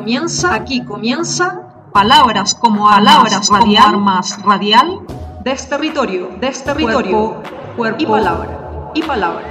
comienza, aquí comienza palabras como palabras como radial, armas radial, desterritorio, este desterritorio, este cuerpo y palabra, y palabra.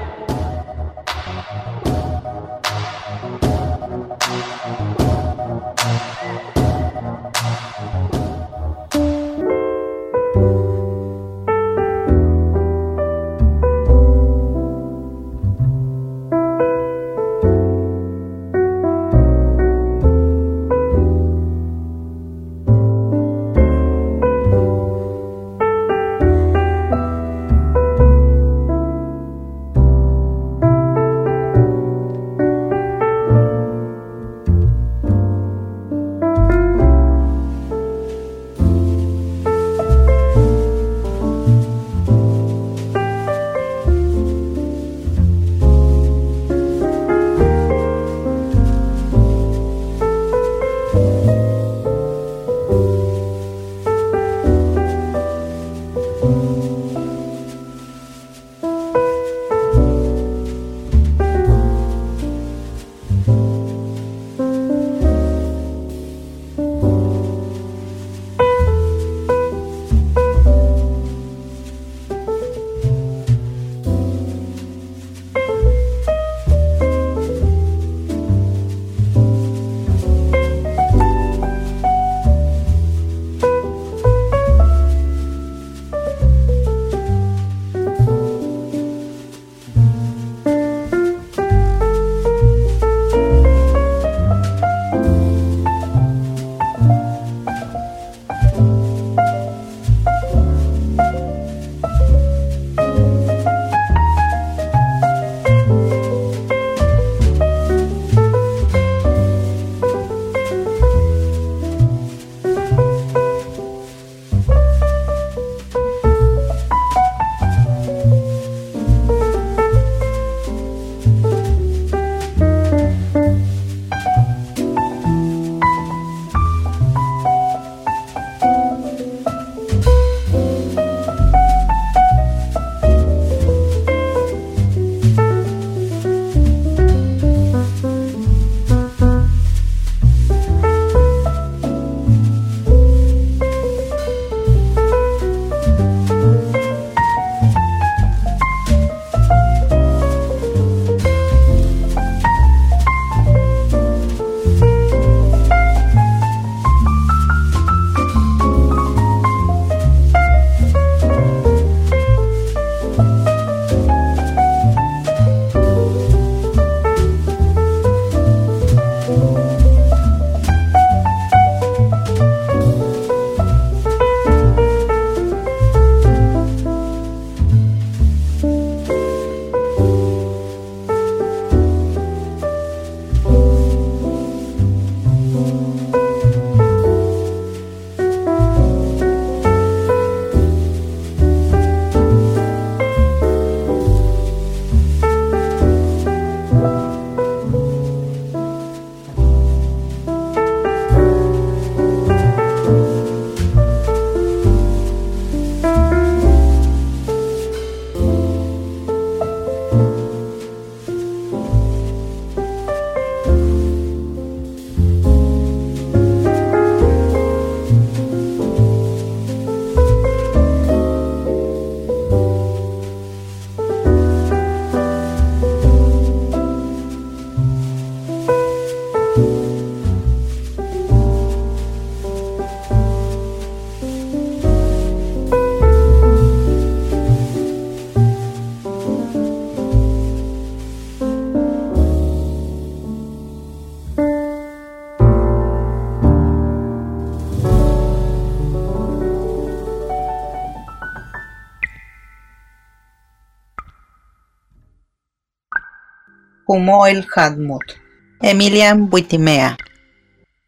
Humoel Hadmut. Emilian Buitimea.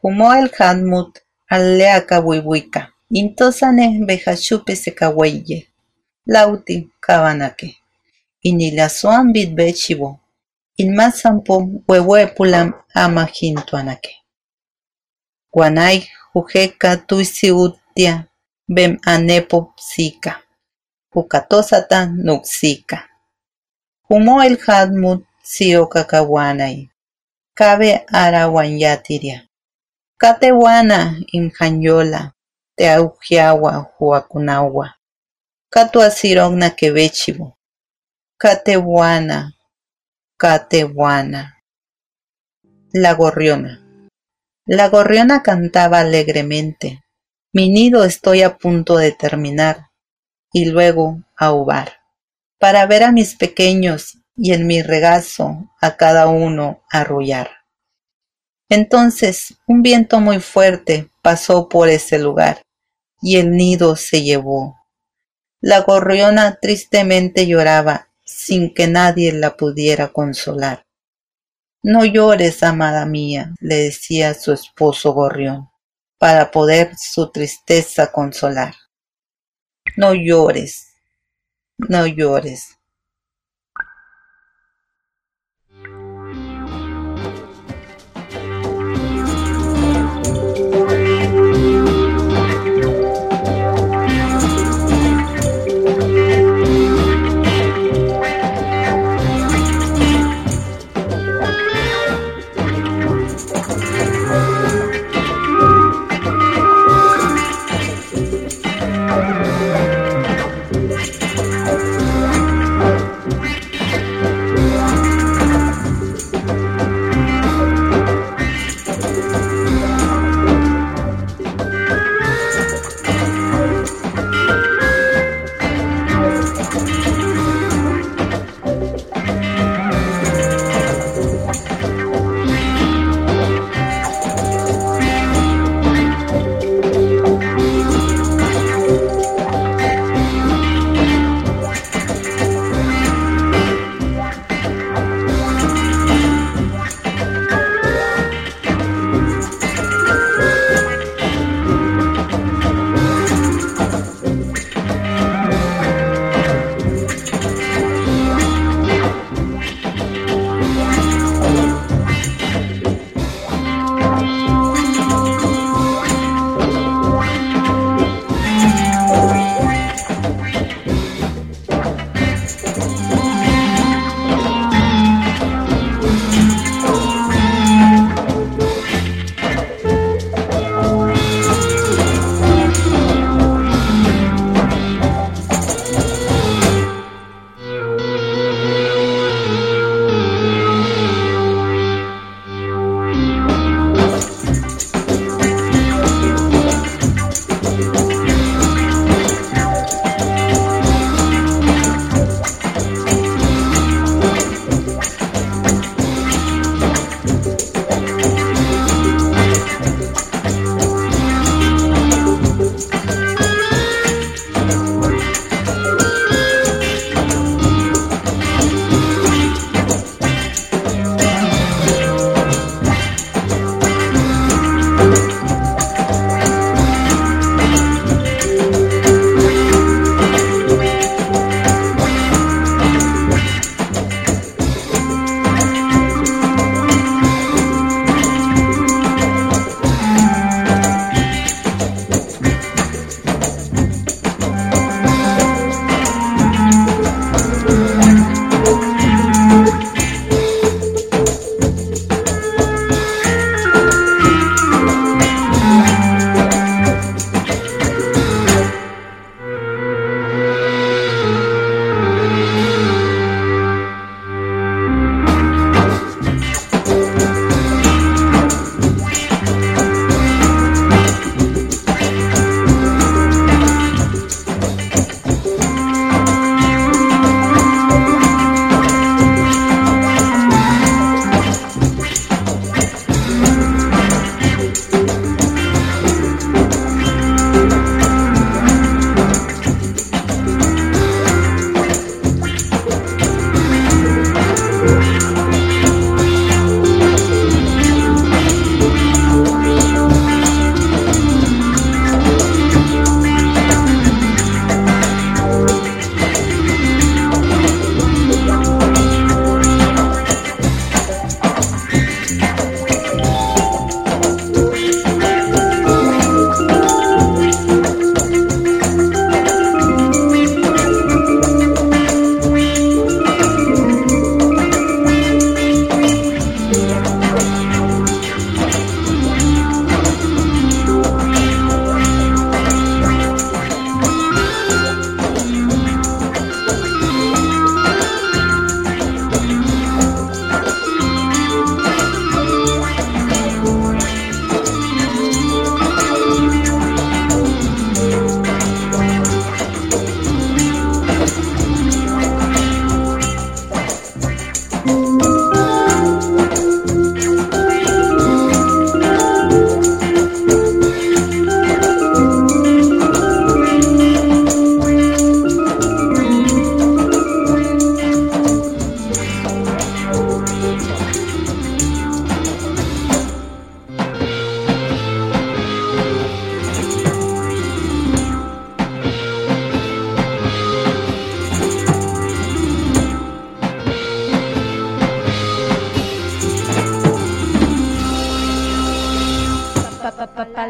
Humoel Hadmut Aleaka Wiwika. Intosane Bejachupe Sekaweye. Lauti Kabanake. Inilasuan Bitbechibo. Inmasampom Wewepulam Amajintuanake. Guanay Jujeka Tuisiutia. Bem Anepo Psika. Jukatosata Nuxika. Humo el Hadmut Sio Kakawanay. Cabe Arawanyatiria. Katewana Injanyola. Te Aujiawa Huacunawa. Katuasirogna Quebechivo. Catewana. Catewana. La gorriona. La gorriona cantaba alegremente. Mi nido estoy a punto de terminar. Y luego ahubar. Para ver a mis pequeños y en mi regazo a cada uno arrullar. Entonces un viento muy fuerte pasó por ese lugar y el nido se llevó. La gorriona tristemente lloraba sin que nadie la pudiera consolar. No llores, amada mía, le decía su esposo gorrión, para poder su tristeza consolar. No llores, no llores.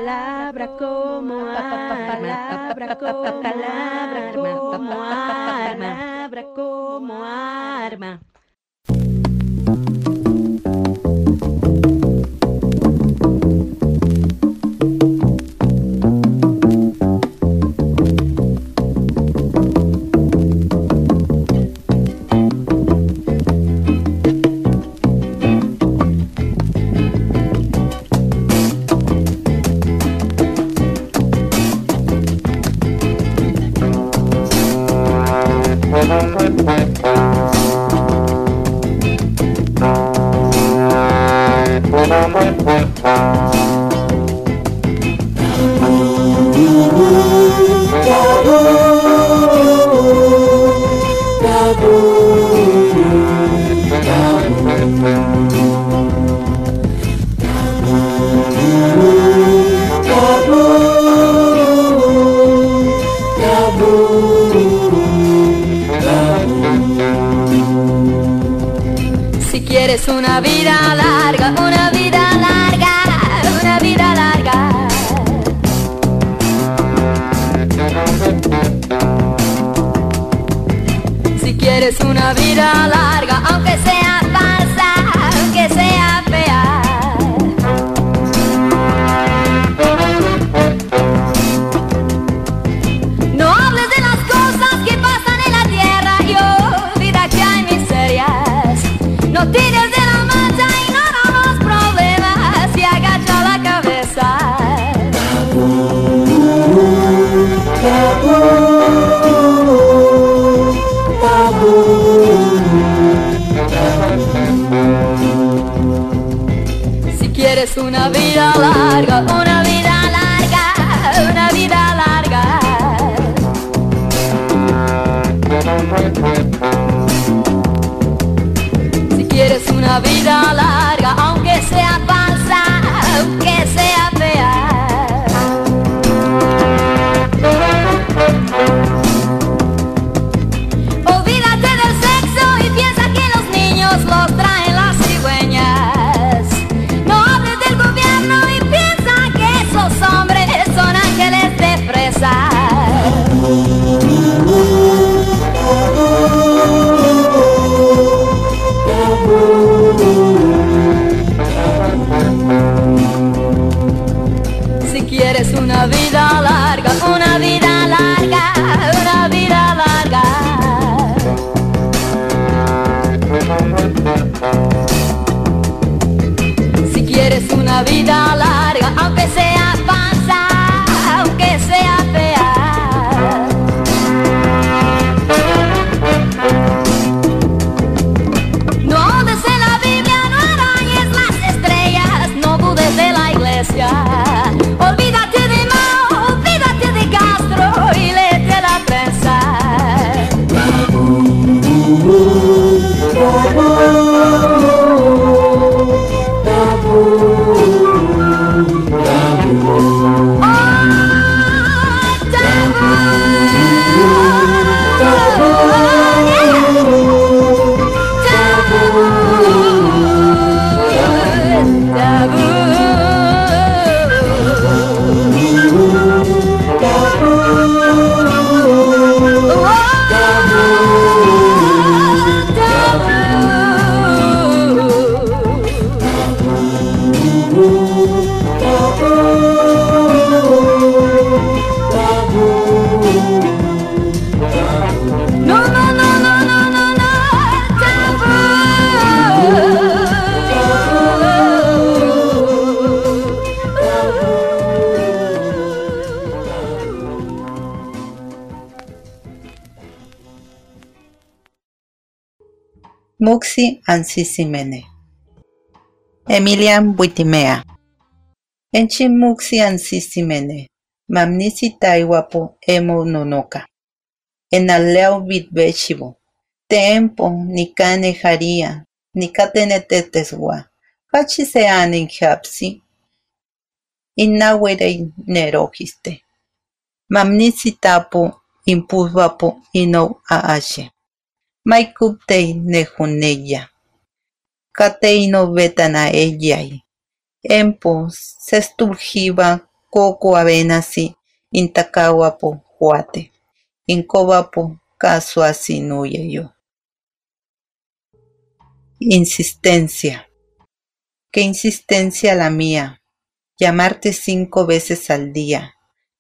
palabra como palabra como Ansisimene. Emilian Buitimea. Enchimuxi Ansisimene. Mamnisi Taiwapo Emo Nonoka. Enaleo Bitbechibo. Tempo Nicane Jaria. Nicatene Teteswa. Hachisean Injapsi. Inahuere Nerojiste. Mamnisi Tapo Impulvapo Inou Aache. Maikuptei Nejuneya kateino betanae yai. Empo, sesturjiba, coco avenasi, intacahuapo, juate. Incobapo, casuasinuye yo. Insistencia. Qué insistencia la mía. Llamarte cinco veces al día.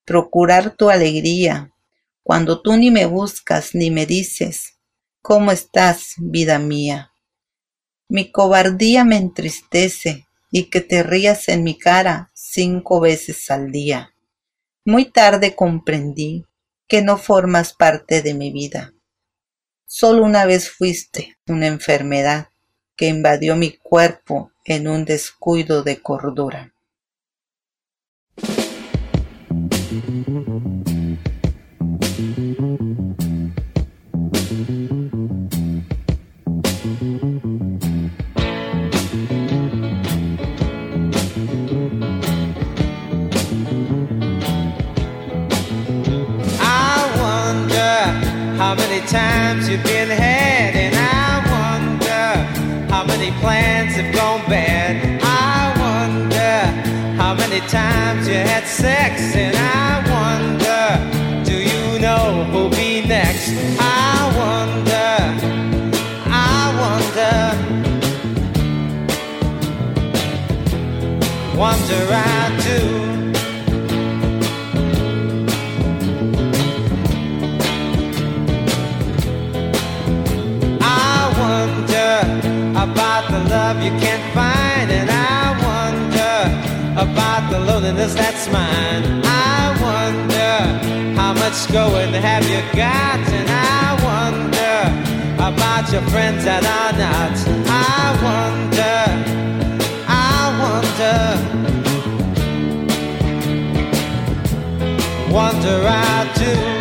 Procurar tu alegría. Cuando tú ni me buscas ni me dices, ¿cómo estás, vida mía? Mi cobardía me entristece y que te rías en mi cara cinco veces al día. Muy tarde comprendí que no formas parte de mi vida. Solo una vez fuiste una enfermedad que invadió mi cuerpo en un descuido de cordura. Times you've been had, and I wonder how many plans have gone bad. I wonder how many times you had sex, and I wonder, do you know who'll be next? I wonder, I wonder, wonder I do. Love you can't find, and I wonder about the loneliness that's mine. I wonder how much going have you got, and I wonder about your friends that are not. I wonder, I wonder, wonder I do.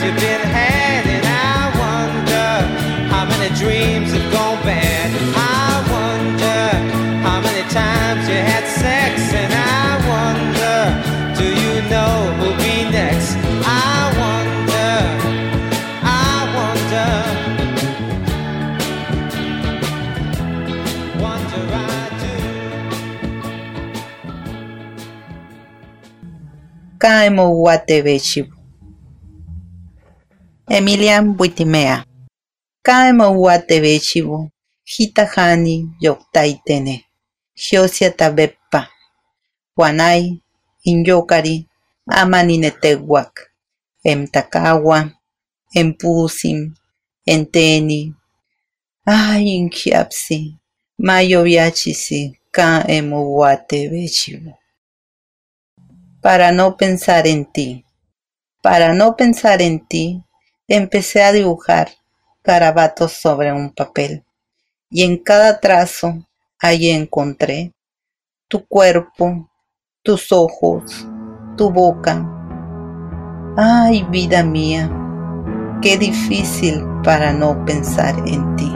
I wonder how many dreams have gone bad. I wonder how many times you had sex, and I wonder, do you know who'll be next? I wonder, I wonder, wonder I do. Emilian Buitimea. Kaema uate bechibu, hitahani yoktaitene, Josia tabepa, Juanay, inyokari, amaninetewak, emtakawa, empusim, enteni, ay inkiapsi, mayo viachisi, ka emuate bechibu. Para no pensar en ti, para no pensar en ti, empecé a dibujar garabatos sobre un papel y en cada trazo allí encontré tu cuerpo, tus ojos, tu boca. Ay, vida mía, qué difícil para no pensar en ti.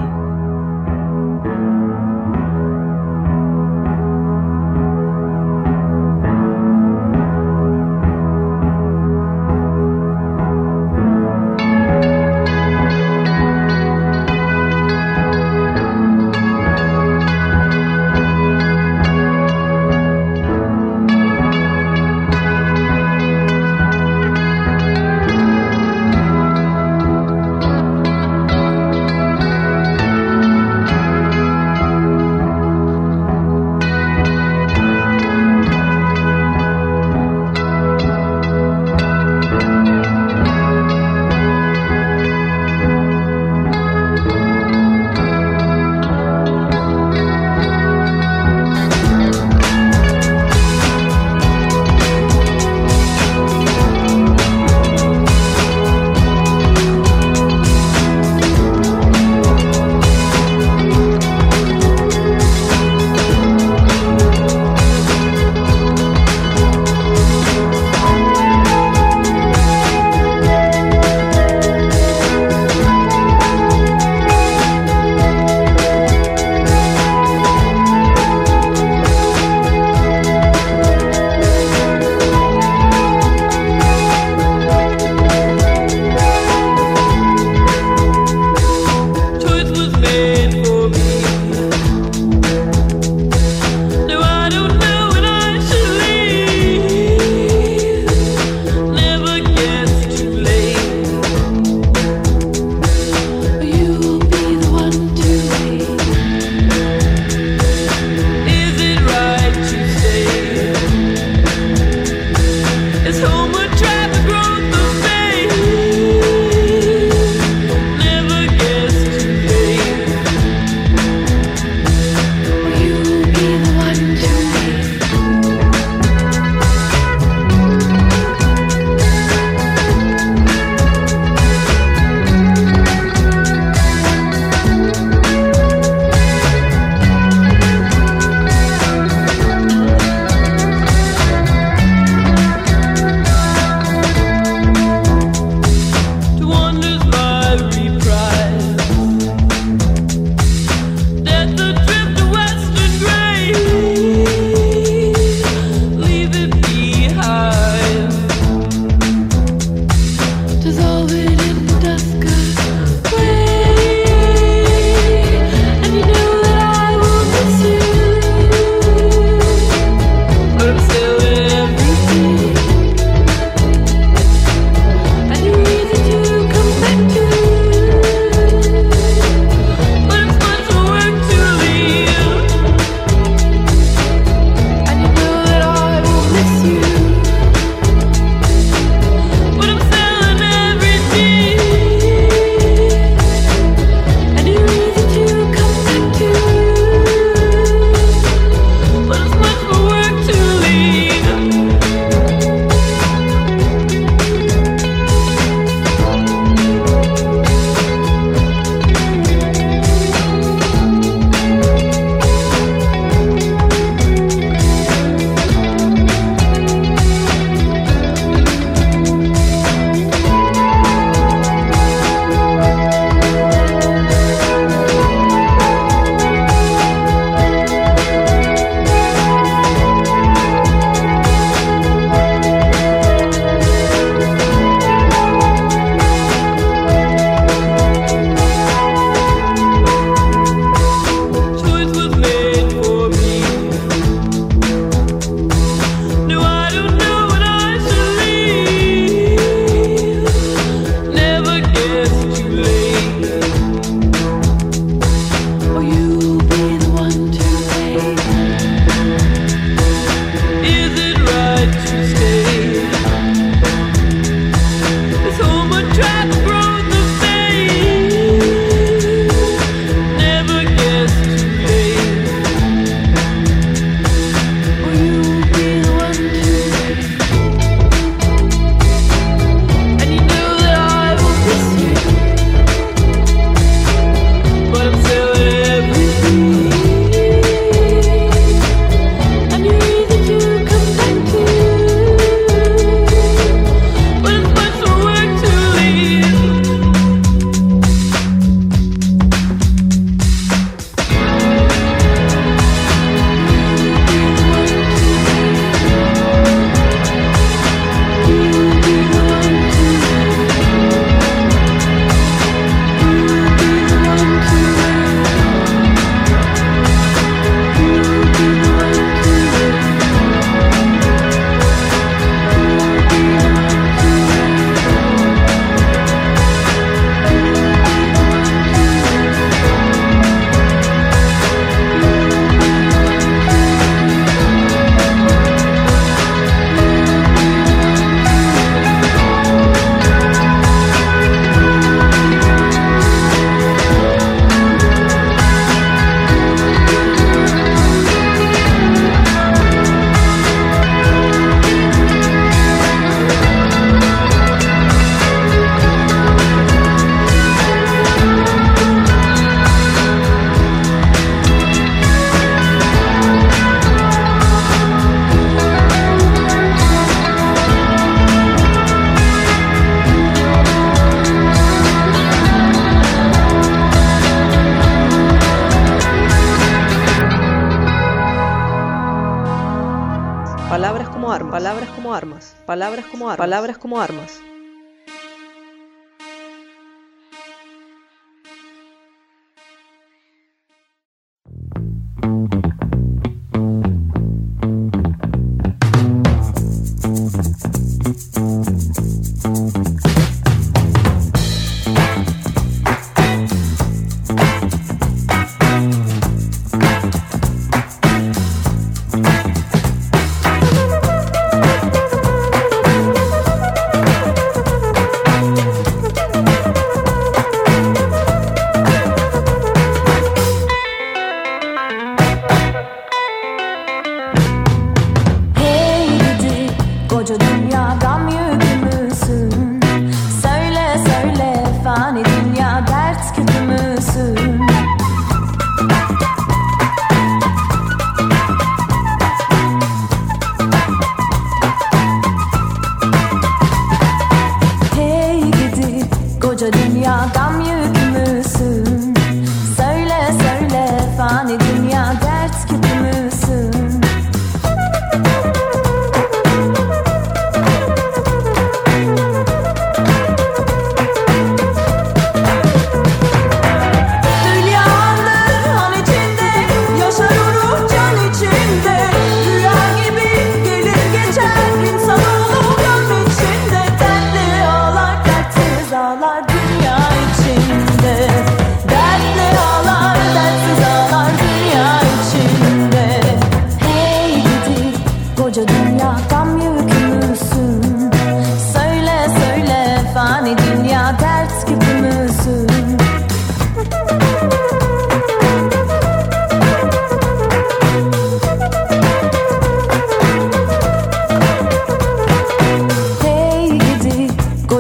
Palabras como armas,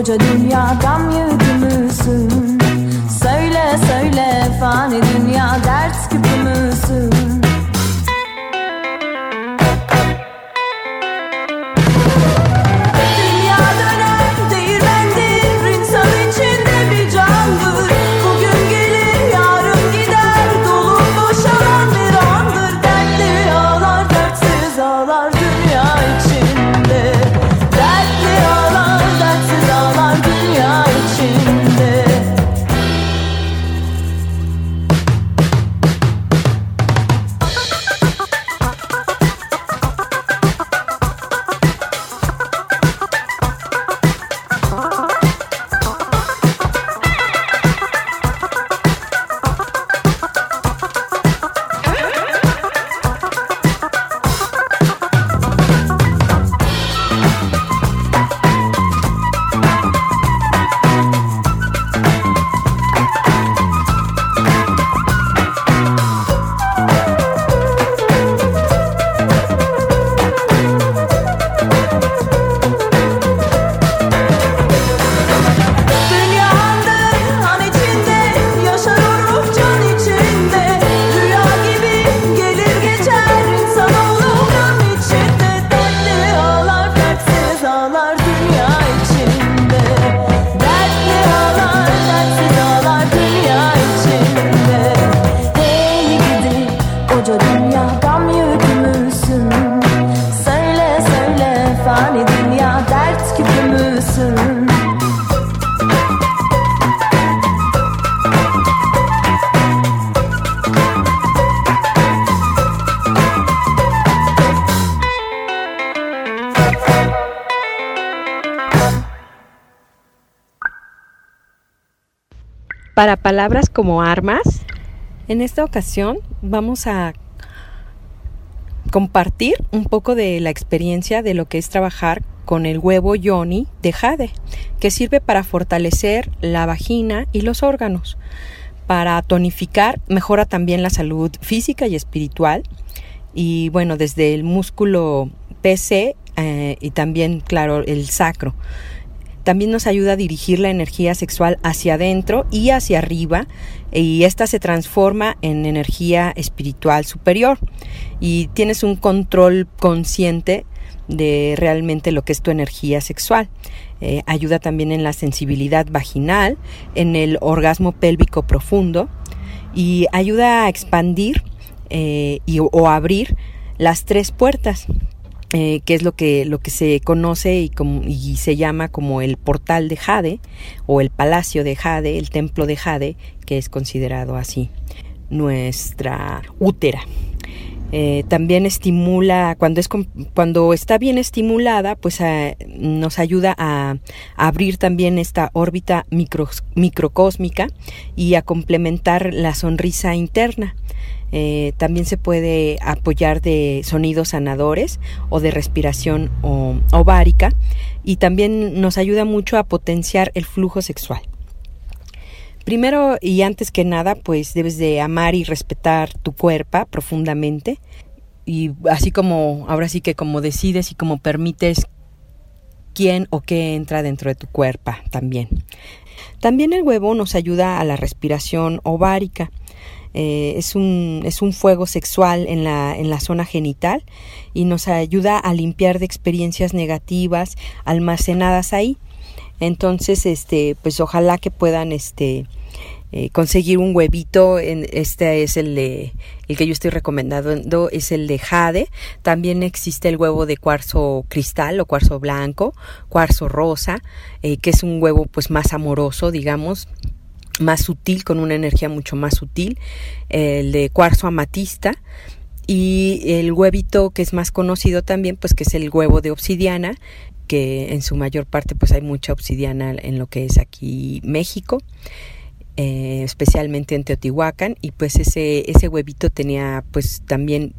koca dünya gam yükümüzsün Söyle söyle fani dünya dert palabras como armas, en esta ocasión vamos a compartir un poco de la experiencia de lo que es trabajar con el huevo yoni de jade, que sirve para fortalecer la vagina y los órganos. Para tonificar, mejora también la salud física y espiritual. Y bueno, desde el músculo PC eh, y también, claro, el sacro. También nos ayuda a dirigir la energía sexual hacia adentro y hacia arriba y esta se transforma en energía espiritual superior y tienes un control consciente de realmente lo que es tu energía sexual. Eh, ayuda también en la sensibilidad vaginal, en el orgasmo pélvico profundo y ayuda a expandir eh, y, o abrir las tres puertas eh, que es lo que, lo que se conoce y, como, y se llama como el portal de Jade o el palacio de Jade, el templo de Jade, que es considerado así nuestra útera. Eh, también estimula, cuando, es, cuando está bien estimulada, pues eh, nos ayuda a, abrir también esta órbita microcósmica y a complementar la sonrisa interna. Eh, también se puede apoyar de sonidos sanadores o de respiración ovárica y también nos ayuda mucho a potenciar el flujo sexual. Primero y antes que nada, pues debes de amar y respetar tu cuerpo profundamente y así como ahora sí que como decides y como permites quién o qué entra dentro de tu cuerpo también. También el huevo nos ayuda a la respiración ovárica eh, es, un, es un fuego sexual en la, en la zona genital y nos ayuda a limpiar de experiencias negativas almacenadas ahí. Entonces, este, pues ojalá que puedan, este, eh, conseguir un huevito. En, este es el de, el que yo estoy recomendando, es el de jade. También existe el huevo de cuarzo cristal o cuarzo blanco, cuarzo rosa, eh, que es un huevo pues más amoroso, digamos más sutil, con una energía mucho más sutil, el de cuarzo amatista y el huevito que es más conocido también, pues que es el huevo de obsidiana, que en su mayor parte pues hay mucha obsidiana en lo que es aquí México. Eh, especialmente en Teotihuacán y pues ese, ese huevito tenía pues también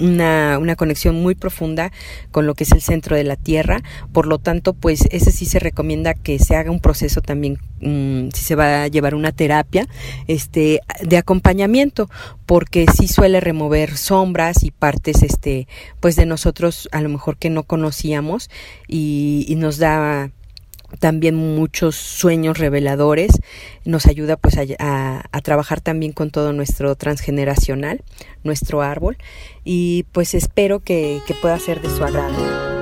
una, una, conexión muy profunda con lo que es el centro de la Tierra. Por lo tanto, pues ese sí se recomienda que se haga un proceso también, mm, si se va a llevar una terapia, este, de acompañamiento, porque sí suele remover sombras y partes, este, pues de nosotros a lo mejor que no conocíamos y, y nos da también muchos sueños reveladores, nos ayuda pues a, trabajar también con todo nuestro transgeneracional, nuestro árbol y pues espero que, que pueda ser de su agrado.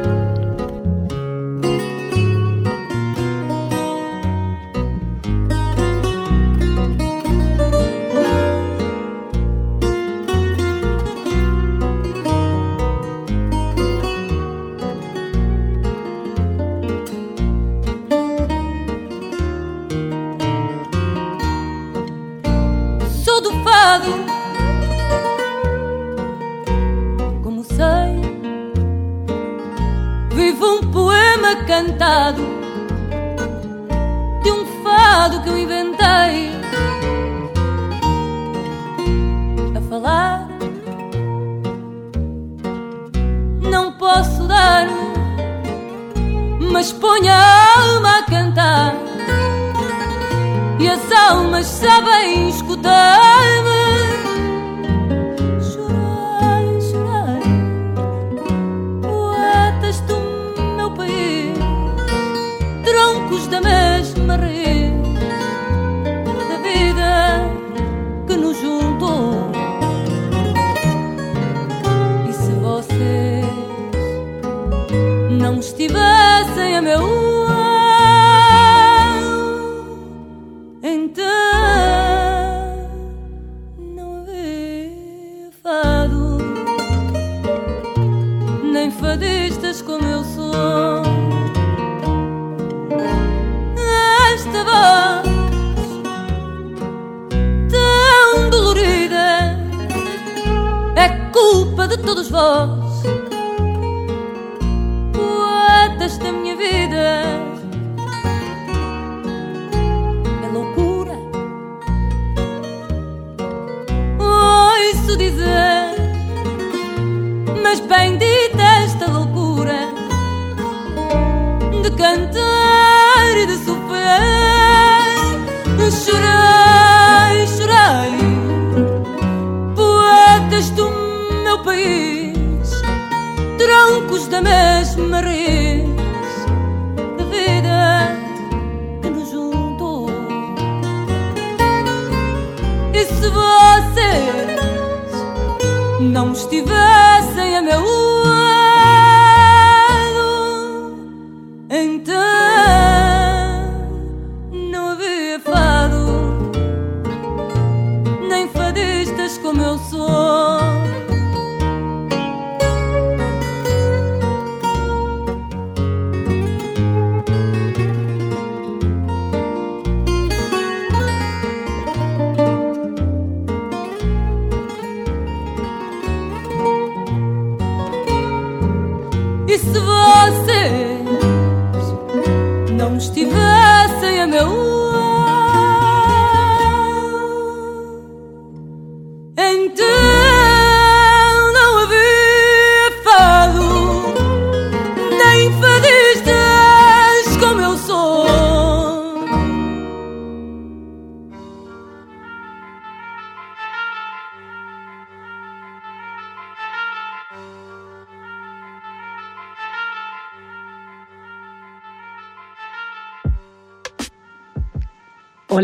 Cantado de um fado que eu inventei a falar. Não posso dar, mas ponho a alma a cantar e as almas sabem escutar-me. Vós, poetas da minha vida. É loucura, ouço dizer, mas bendita esta loucura de cantar e de sofrer, de chorar,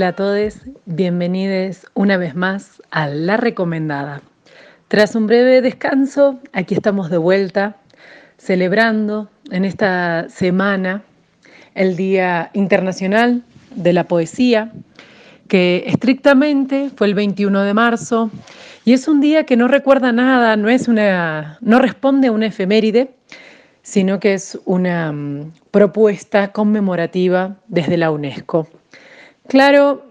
Hola a todos, bienvenidos una vez más a La Recomendada. Tras un breve descanso, aquí estamos de vuelta celebrando en esta semana el Día Internacional de la Poesía, que estrictamente fue el 21 de marzo y es un día que no recuerda nada, no es una no responde a una efeméride, sino que es una mm, propuesta conmemorativa desde la UNESCO. Claro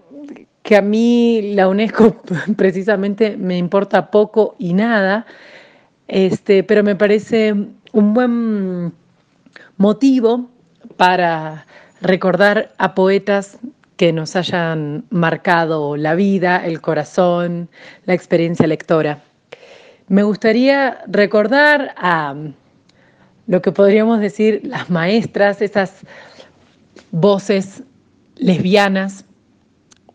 que a mí la UNESCO precisamente me importa poco y nada, este, pero me parece un buen motivo para recordar a poetas que nos hayan marcado la vida, el corazón, la experiencia lectora. Me gustaría recordar a lo que podríamos decir las maestras, esas voces lesbianas,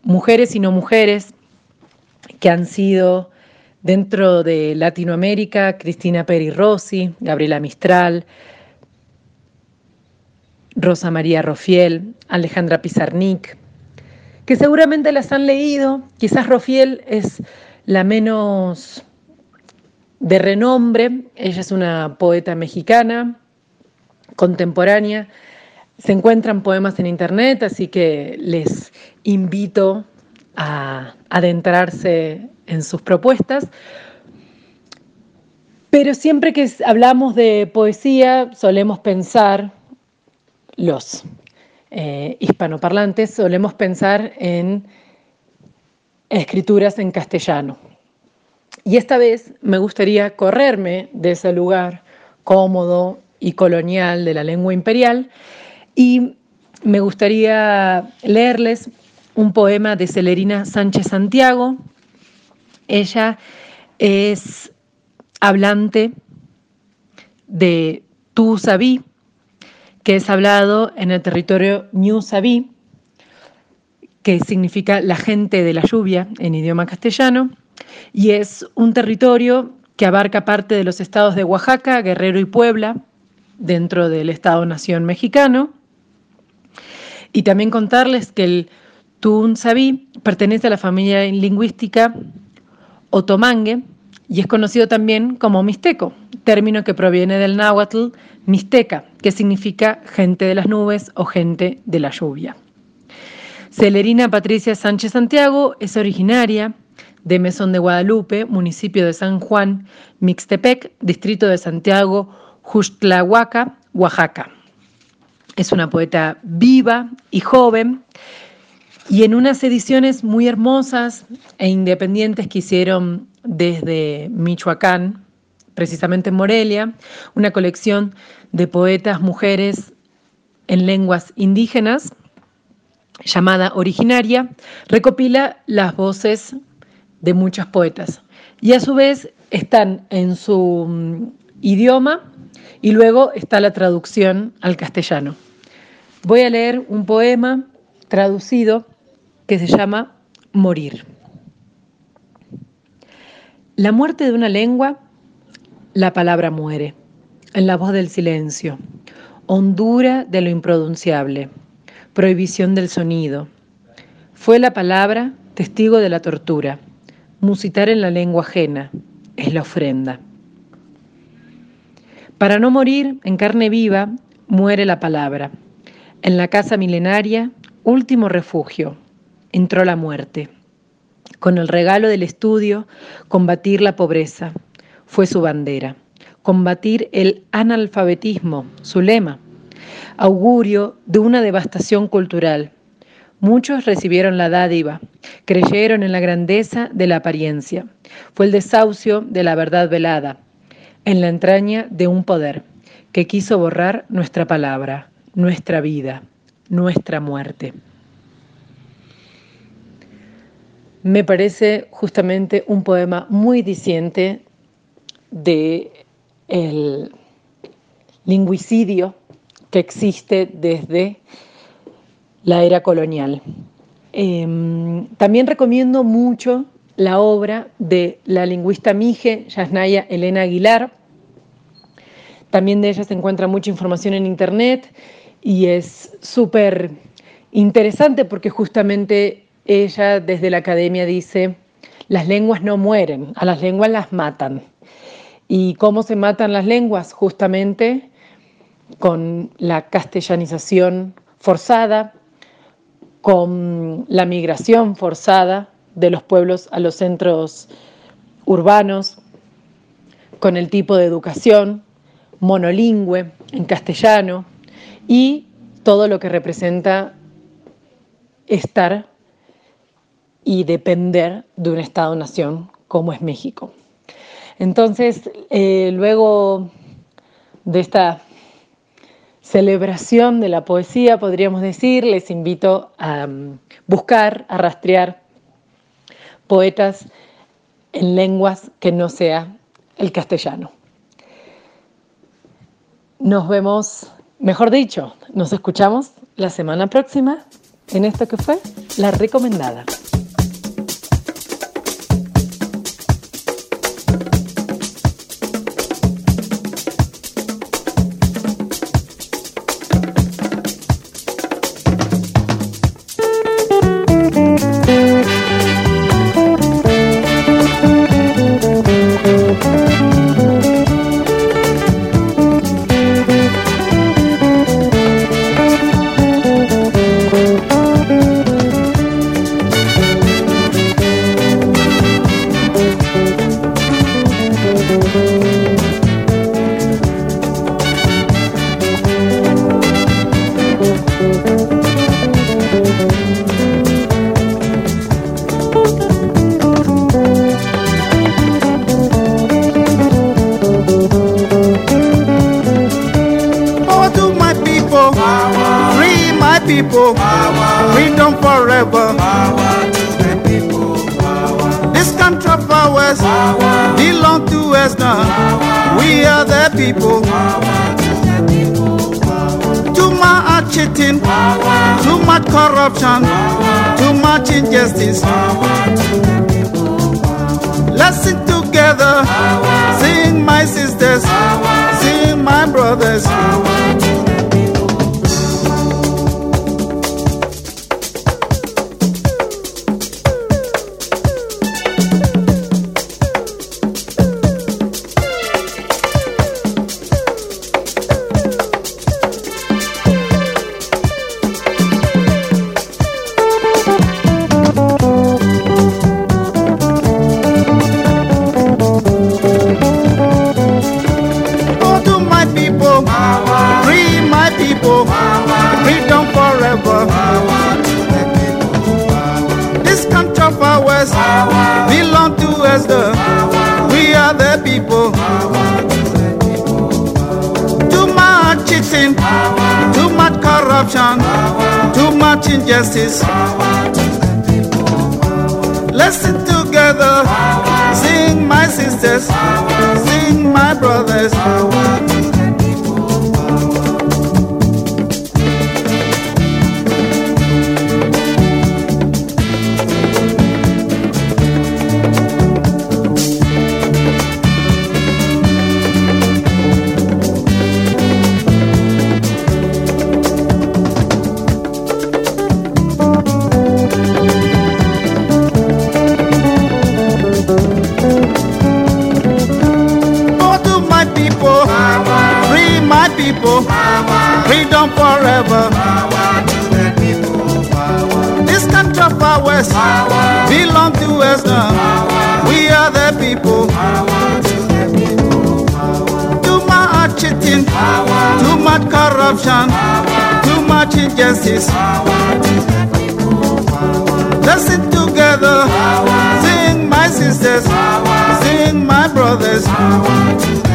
mujeres y no mujeres, que han sido dentro de Latinoamérica, Cristina Peri Rossi, Gabriela Mistral, Rosa María Rofiel, Alejandra Pizarnik, que seguramente las han leído, quizás Rofiel es la menos de renombre, ella es una poeta mexicana, contemporánea, se encuentran poemas en internet, así que les invito a adentrarse en sus propuestas. Pero siempre que hablamos de poesía, solemos pensar, los eh, hispanoparlantes, solemos pensar en escrituras en castellano. Y esta vez me gustaría correrme de ese lugar cómodo y colonial de la lengua imperial y me gustaría leerles un poema de Celerina Sánchez Santiago. Ella es hablante de Tu Sabí, que es hablado en el territorio New Sabí, que significa la gente de la lluvia en idioma castellano, y es un territorio que abarca parte de los estados de Oaxaca, Guerrero y Puebla, dentro del Estado-Nación mexicano. Y también contarles que el Sabí pertenece a la familia lingüística otomangue y es conocido también como mixteco, término que proviene del náhuatl mixteca, que significa gente de las nubes o gente de la lluvia. Celerina Patricia Sánchez Santiago es originaria de Mesón de Guadalupe, municipio de San Juan, Mixtepec, distrito de Santiago, Juxtlahuaca, Oaxaca. Es una poeta viva y joven y en unas ediciones muy hermosas e independientes que hicieron desde Michoacán, precisamente en Morelia, una colección de poetas mujeres en lenguas indígenas llamada Originaria, recopila las voces de muchos poetas y a su vez están en su mm, idioma y luego está la traducción al castellano. Voy a leer un poema traducido que se llama Morir. La muerte de una lengua, la palabra muere, en la voz del silencio, hondura de lo impronunciable, prohibición del sonido. Fue la palabra testigo de la tortura, musitar en la lengua ajena, es la ofrenda. Para no morir en carne viva, muere la palabra. En la casa milenaria, último refugio, entró la muerte. Con el regalo del estudio, combatir la pobreza fue su bandera. Combatir el analfabetismo, su lema. Augurio de una devastación cultural. Muchos recibieron la dádiva, creyeron en la grandeza de la apariencia. Fue el desahucio de la verdad velada, en la entraña de un poder que quiso borrar nuestra palabra, nuestra vida, nuestra muerte. Me parece justamente un poema muy diciente de el lingüicidio que existe desde la era colonial. Em, también recomiendo mucho la obra de la lingüista Mije Yasnaya Elena Aguilar. También de ella se encuentra mucha información en internet y es súper interesante porque justamente ella desde la academia dice, las lenguas no mueren, a las lenguas las matan. ¿Y cómo se matan las lenguas? Justamente con la castellanización forzada, con la migración forzada de los pueblos a los centros urbanos, con el tipo de educación monolingüe en castellano y todo lo que representa estar y depender de un Estado-nación como es México. Entonces, eh, luego de esta celebración de la poesía, podríamos decir, les invito a mm, buscar, a rastrear poetas en lenguas que no sea el castellano. Nos vemos, mejor dicho, nos escuchamos la semana próxima en esto que fue La Recomendada. People, freedom forever. This country of ours belong to us now. We are the people. Too much cheating, too much corruption, too much injustice. Let's sit together, sing my sisters, sing my brothers.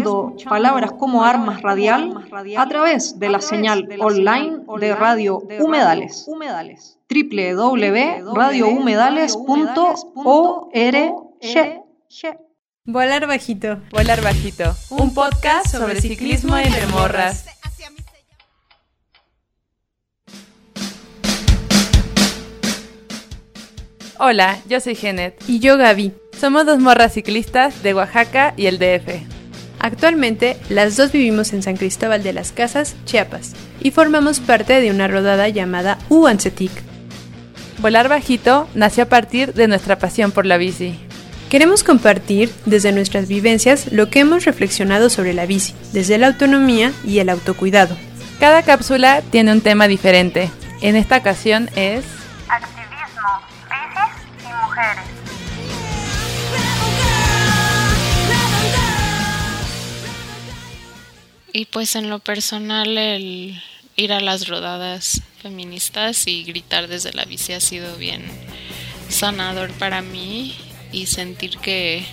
Escuchando palabras como armas radial a través de la señal online de Radio Humedales www.radiohumedales.org Volar bajito, volar bajito, un podcast sobre ciclismo entre morras. Hola, yo soy Genet. Y yo Gaby. Somos dos morras ciclistas de Oaxaca y el DF. Actualmente, las dos vivimos en San Cristóbal de las Casas, Chiapas, y formamos parte de una rodada llamada Uancetic. Volar bajito nació a partir de nuestra pasión por la bici. Queremos compartir desde nuestras vivencias lo que hemos reflexionado sobre la bici, desde la autonomía y el autocuidado. Cada cápsula tiene un tema diferente. En esta ocasión es... Activismo, bicis y mujeres. Y pues en lo personal el ir a las rodadas feministas y gritar desde la bici ha sido bien sanador para mí y sentir que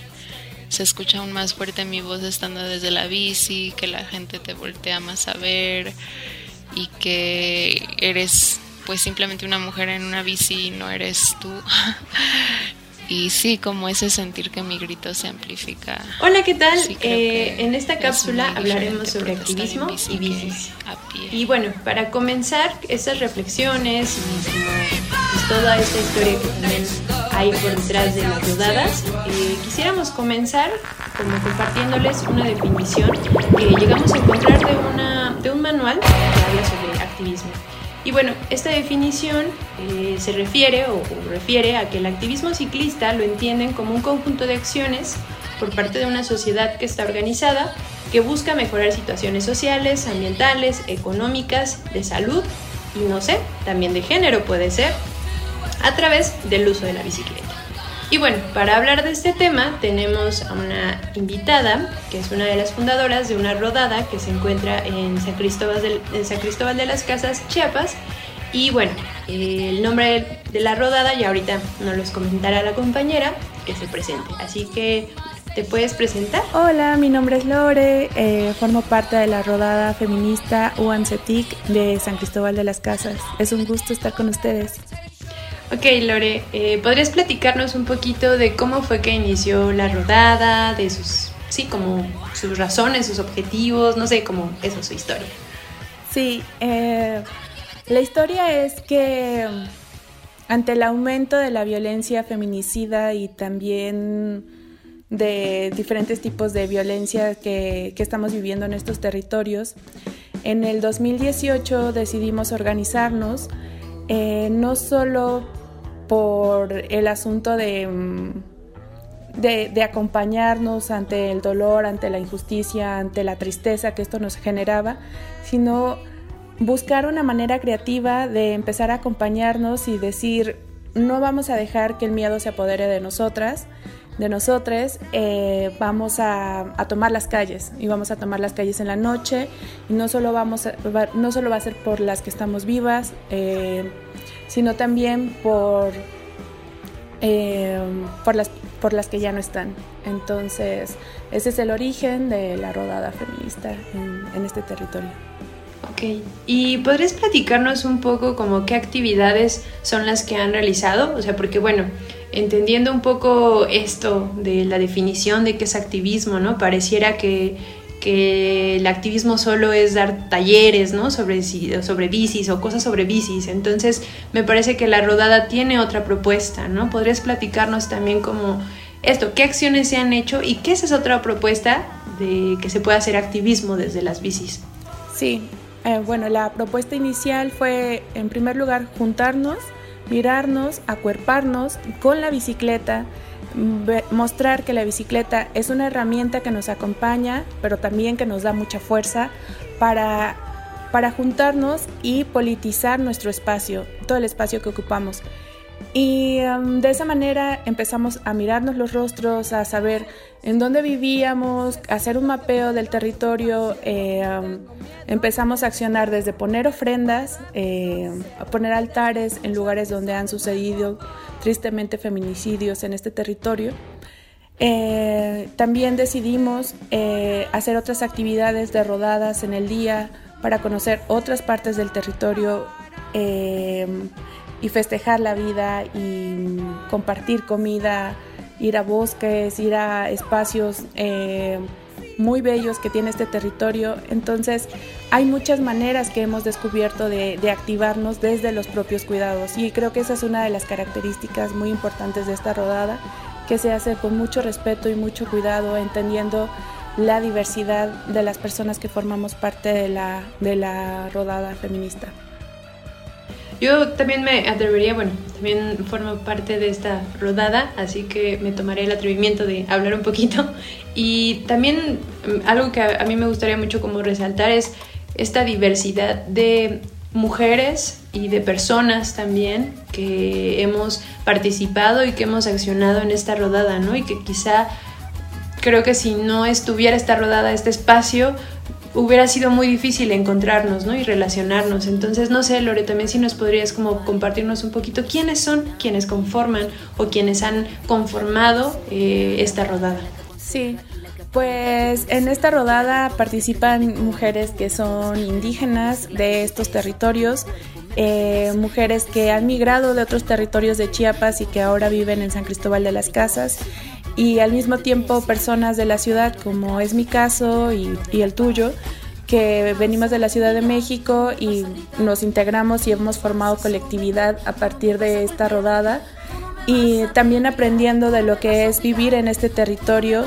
se escucha aún más fuerte mi voz estando desde la bici, que la gente te voltea más a ver y que eres pues simplemente una mujer en una bici, no eres tú. y sí, como ese sentir que mi grito se amplifica. Hola, ¿qué tal? Sí, Eh, en esta es cápsula hablaremos sobre activismo bici y bicis. Y bueno, para comenzar estas reflexiones y pues, toda esta historia que también hay por detrás de las rodadas, eh, quisiéramos comenzar como compartiéndoles una definición que llegamos a encontrar de, una, de un manual que habla sobre activismo. Y bueno, esta definición eh, se refiere o, o refiere a que el activismo ciclista lo entienden como un conjunto de acciones por parte de una sociedad que está organizada, que busca mejorar situaciones sociales, ambientales, económicas, de salud y no sé, también de género puede ser, a través del uso de la bicicleta. Y bueno, para hablar de este tema tenemos a una invitada, que es una de las fundadoras de una rodada que se encuentra en San Cristóbal de, las Casas, Chiapas. Y bueno, el nombre de la rodada ya ahorita nos los comentará la compañera que se presente. Así que, ¿te puedes presentar? Hola, mi nombre es Lore, eh, formo parte de la rodada feminista UANCETIC de San Cristóbal de las Casas. Es un gusto estar con ustedes. Ok, Lore, eh, ¿podrías platicarnos un poquito de cómo fue que inició la rodada, de sus, sí, como sus razones, sus objetivos, no sé, como eso, su historia? Sí, eh, la historia es que mm, ante el aumento de la violencia feminicida y también de diferentes tipos de violencia que, que estamos viviendo en estos territorios, en el 2018 decidimos organizarnos eh, no solo por el asunto de, mm, de, de acompañarnos ante el dolor, ante la injusticia, ante la tristeza que esto nos generaba, sino buscar una manera creativa de empezar a acompañarnos y decir, no vamos a dejar que el miedo se apodere de nosotras, de nosotros, eh, vamos a, a, tomar las calles y vamos a tomar las calles en la noche y no solo, vamos a, no solo va a ser por las que estamos vivas, eh, sino también por, eh, por, las, por las que ya no están. Entonces, ese es el origen de la rodada feminista en, este territorio. Ok, ¿y podrías platicarnos un poco como qué actividades son las que han realizado? O sea, porque bueno, entendiendo un poco esto de la definición de qué es activismo, ¿no? Pareciera que, que el activismo solo es dar talleres, ¿no? Sobre, sobre bicis o cosas sobre bicis. Entonces, me parece que la rodada tiene otra propuesta, ¿no? ¿Podrías platicarnos también como esto, qué acciones se han hecho y qué es esa otra propuesta de que se pueda hacer activismo desde las bicis? Sí, eh, bueno, la propuesta inicial fue, en primer lugar, juntarnos, mirarnos, acuerparnos con la bicicleta, mostrar que la bicicleta es una herramienta que nos acompaña, pero también que nos da mucha fuerza para, para juntarnos y politizar nuestro espacio, todo el espacio que ocupamos. Y um, de esa manera empezamos a mirarnos los rostros, a saber en dónde vivíamos, a hacer un mapeo del territorio. Eh, um, empezamos a accionar desde poner ofrendas, eh, a poner altares en lugares donde han sucedido tristemente feminicidios en este territorio. Eh, también decidimos eh, hacer otras actividades de rodadas en el día para conocer otras partes del territorio eh, y festejar la vida y compartir comida, ir a bosques, ir a espacios muy bellos que tiene este territorio. Entonces hay muchas maneras que hemos descubierto de, de, activarnos desde los propios cuidados y creo que esa es una de las características muy importantes de esta rodada que se hace con mucho respeto y mucho cuidado, entendiendo la diversidad de las personas que formamos parte de la, de la rodada feminista. Yo también me atrevería, bueno, también formo parte de esta rodada, así que me tomaré el atrevimiento de hablar un poquito. Y también mm, algo que a, mí me gustaría mucho como resaltar es esta diversidad de mujeres y de personas también que hemos participado y que hemos accionado en esta rodada, ¿no? Y que quizá creo que si no estuviera esta rodada, este espacio, hubiera sido muy difícil encontrarnos, ¿no? Y relacionarnos. Entonces, no sé, Lore, también si nos podrías como compartirnos un poquito quiénes son quienes conforman o quienes han conformado eh, esta rodada. Sí, pues en esta rodada participan mujeres que son indígenas de estos territorios, eh, mujeres que han migrado de otros territorios de Chiapas y que ahora viven en San Cristóbal de las Casas y al mismo tiempo personas de la ciudad como es mi caso y, y el tuyo que venimos de la Ciudad de México y nos integramos y hemos formado colectividad a partir de esta rodada y también aprendiendo de lo que es vivir en este territorio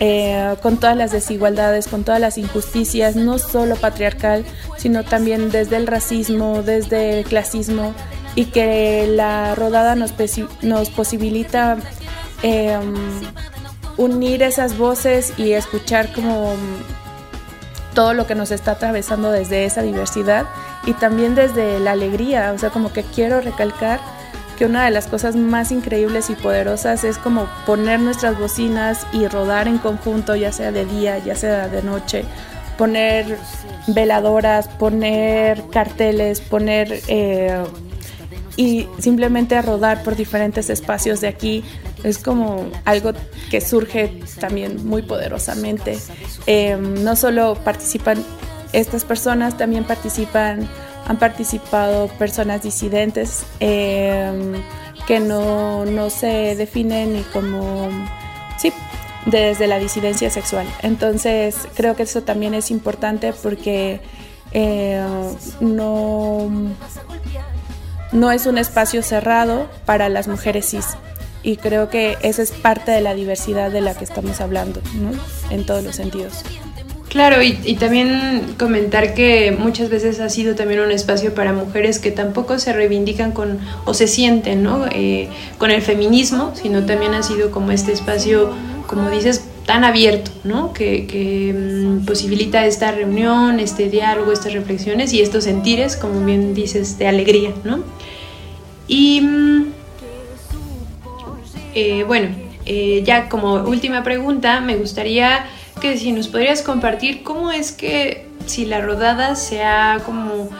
eh, con todas las desigualdades, con todas las injusticias, no solo patriarcal, sino también desde el racismo, desde el clasismo, y que la rodada nos, nos posibilita em, unir esas voces y escuchar como todo lo que nos está atravesando desde esa diversidad y también desde la alegría, o sea, como que quiero recalcar que una de las cosas más increíbles y poderosas es como poner nuestras bocinas y rodar en conjunto, ya sea de día, ya sea de noche, poner veladoras, poner carteles, poner... Eh, y simplemente rodar por diferentes espacios de aquí es como algo que surge también muy poderosamente. Eh, no solo participan estas personas, también participan han participado personas disidentes em, que no, se definen ni como, sí, desde la disidencia sexual. Entonces creo que eso también es importante porque eh, no, no es un espacio cerrado para las mujeres cis. Y creo que esa es parte de la diversidad de la que estamos hablando, ¿no? En todos los sentidos. Claro, y, también comentar que muchas veces ha sido también un espacio para mujeres que tampoco se reivindican con o se sienten ¿no? Eh, con el feminismo, sino también ha sido como este espacio, como dices, tan abierto, ¿no? que, mm, posibilita esta reunión, este diálogo, estas reflexiones y estos sentires, como bien dices, de alegría. ¿no? Y mm, eh, bueno, eh, ya como última pregunta, me gustaría que si nos podrías compartir cómo es que si la rodada se ha como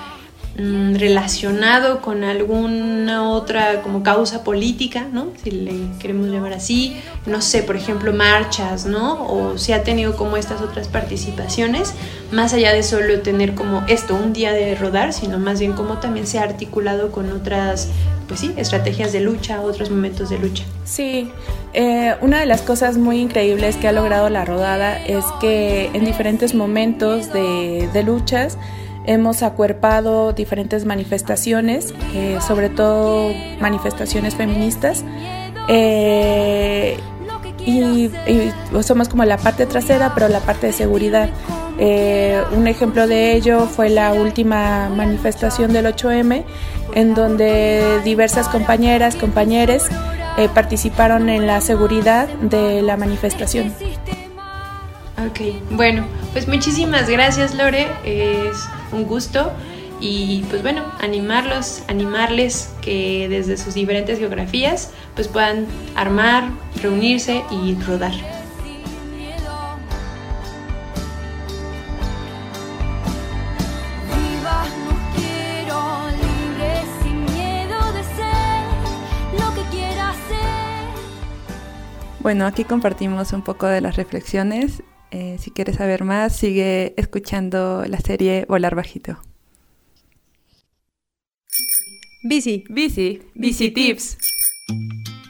mm, relacionado con alguna otra como causa política, ¿no? Si le queremos llamar así, no sé, por ejemplo, marchas, ¿no? O si ha tenido como estas otras participaciones, más allá de solo tener como esto, un día de rodar, sino más bien cómo también se ha articulado con otras pues sí, estrategias de lucha, otros momentos de lucha. Sí, eh, una de las cosas muy increíbles que ha logrado la rodada es que en diferentes momentos de, luchas hemos acuerpado diferentes manifestaciones, eh, sobre todo manifestaciones feministas. Eh, y, somos como la parte trasera, pero la parte de seguridad. un ejemplo de ello fue la última manifestación del 8M, en donde diversas compañeras, compañeros eh, participaron en la seguridad de la manifestación. Ok, bueno, pues muchísimas gracias Lore, es un gusto y pues bueno, animarlos, animarles que desde sus diferentes geografías pues puedan armar, reunirse y rodar. Bueno, aquí compartimos un poco de las reflexiones. Eh, si quieres saber más, sigue escuchando la serie Volar Bajito. Bici. Bici. Bici Tips.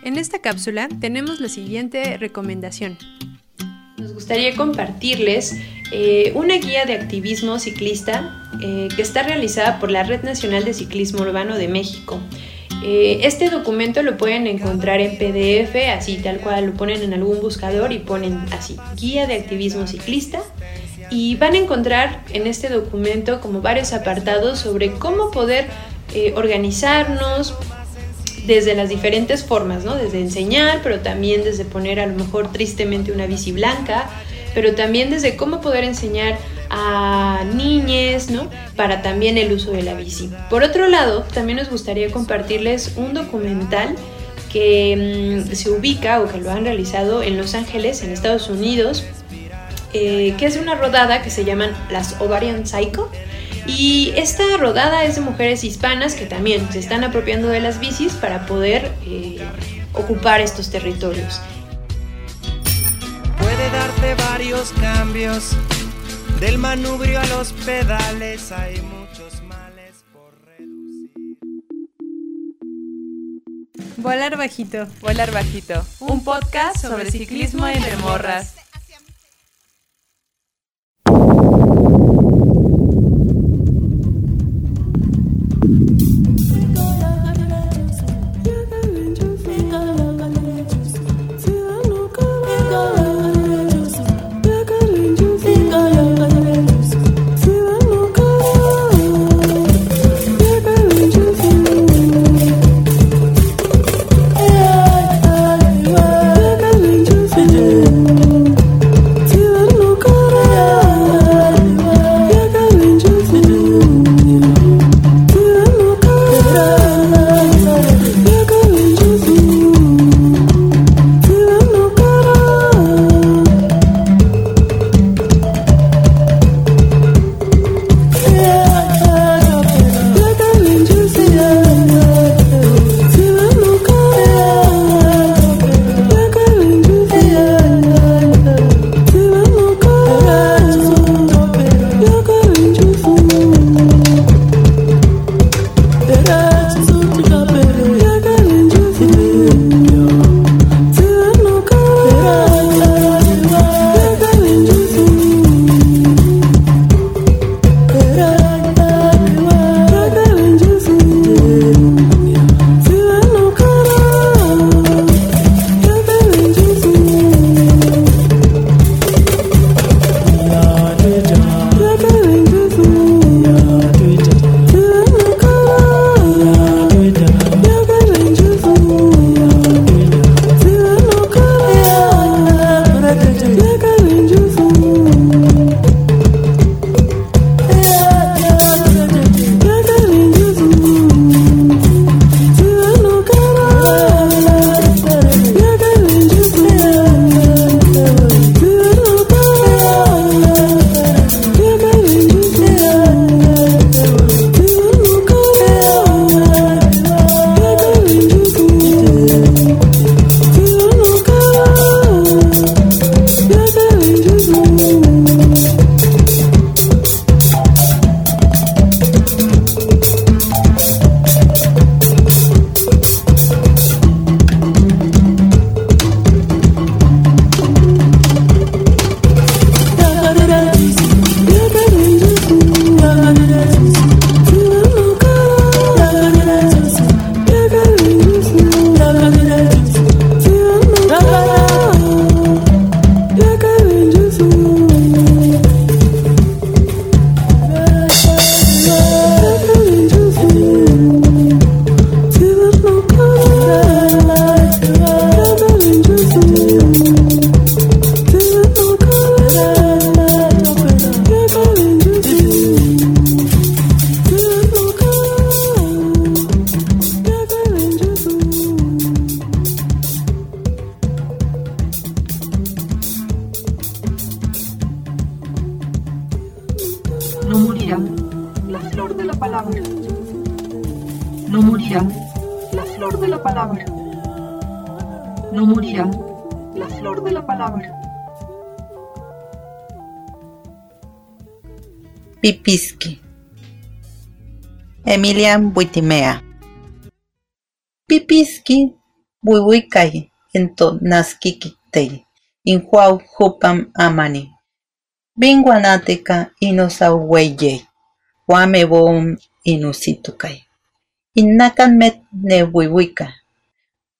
En esta cápsula tenemos la siguiente recomendación. Nos gustaría compartirles eh, una guía de activismo ciclista eh, que está realizada por la Red Nacional de Ciclismo Urbano de México. Eh, este documento lo pueden encontrar en PDF, así tal cual lo ponen en algún buscador y ponen así, guía de activismo ciclista. Y van a encontrar en este documento como varios apartados sobre cómo poder eh, organizarnos desde las diferentes formas, ¿no? Desde enseñar, pero también desde poner a lo mejor tristemente una bici blanca, pero también desde cómo poder enseñar a ¿no? Para también el uso de la bici. Por otro lado, también nos gustaría compartirles un documental que mm, se ubica o que lo han realizado en Los Ángeles, en Estados Unidos, eh, que es una rodada que se llaman las Ovarian Cycle. Y esta rodada es de mujeres hispanas que también se están apropiando de las bicis para poder eh, ocupar estos territorios. Puede darte varios cambios del manubrio a los pedales hay muchos males por reducir. Volar bajito. Volar bajito. Un podcast sobre ciclismo entre morras. Emilian Buitimea. Pipiski buibuikay ento naskikitei. Inhuau hupam amani. Binguanateca inosauweye. Huame boum inusitukai. Innakan met ne buibuika.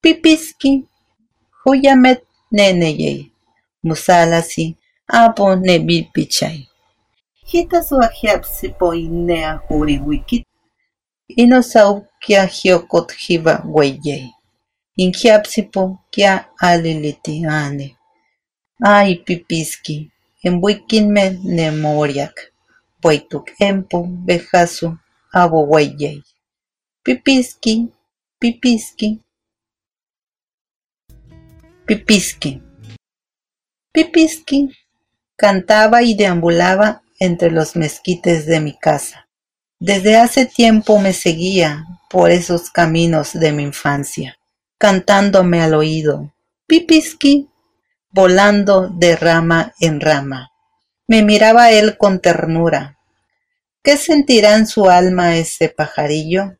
Pipiski huyamet neneyei. Musalasi apo ne. Hita su ajiapsipo inea huriwikit. Inosau kia hiokot hiva weyei. Injiapsipo kia aliliti ane. Ay pipiski. Embuikinme nemoriak. Poituk empo bejasu abo weyei. Pipiski, pipiski. Pipiski. Pipiski cantaba y deambulaba entre los mezquites de mi casa. Desde hace tiempo me seguía por esos caminos de mi infancia, cantándome al oído, pipiski, volando de rama en rama. Me miraba él con ternura. ¿Qué sentirá en su alma ese pajarillo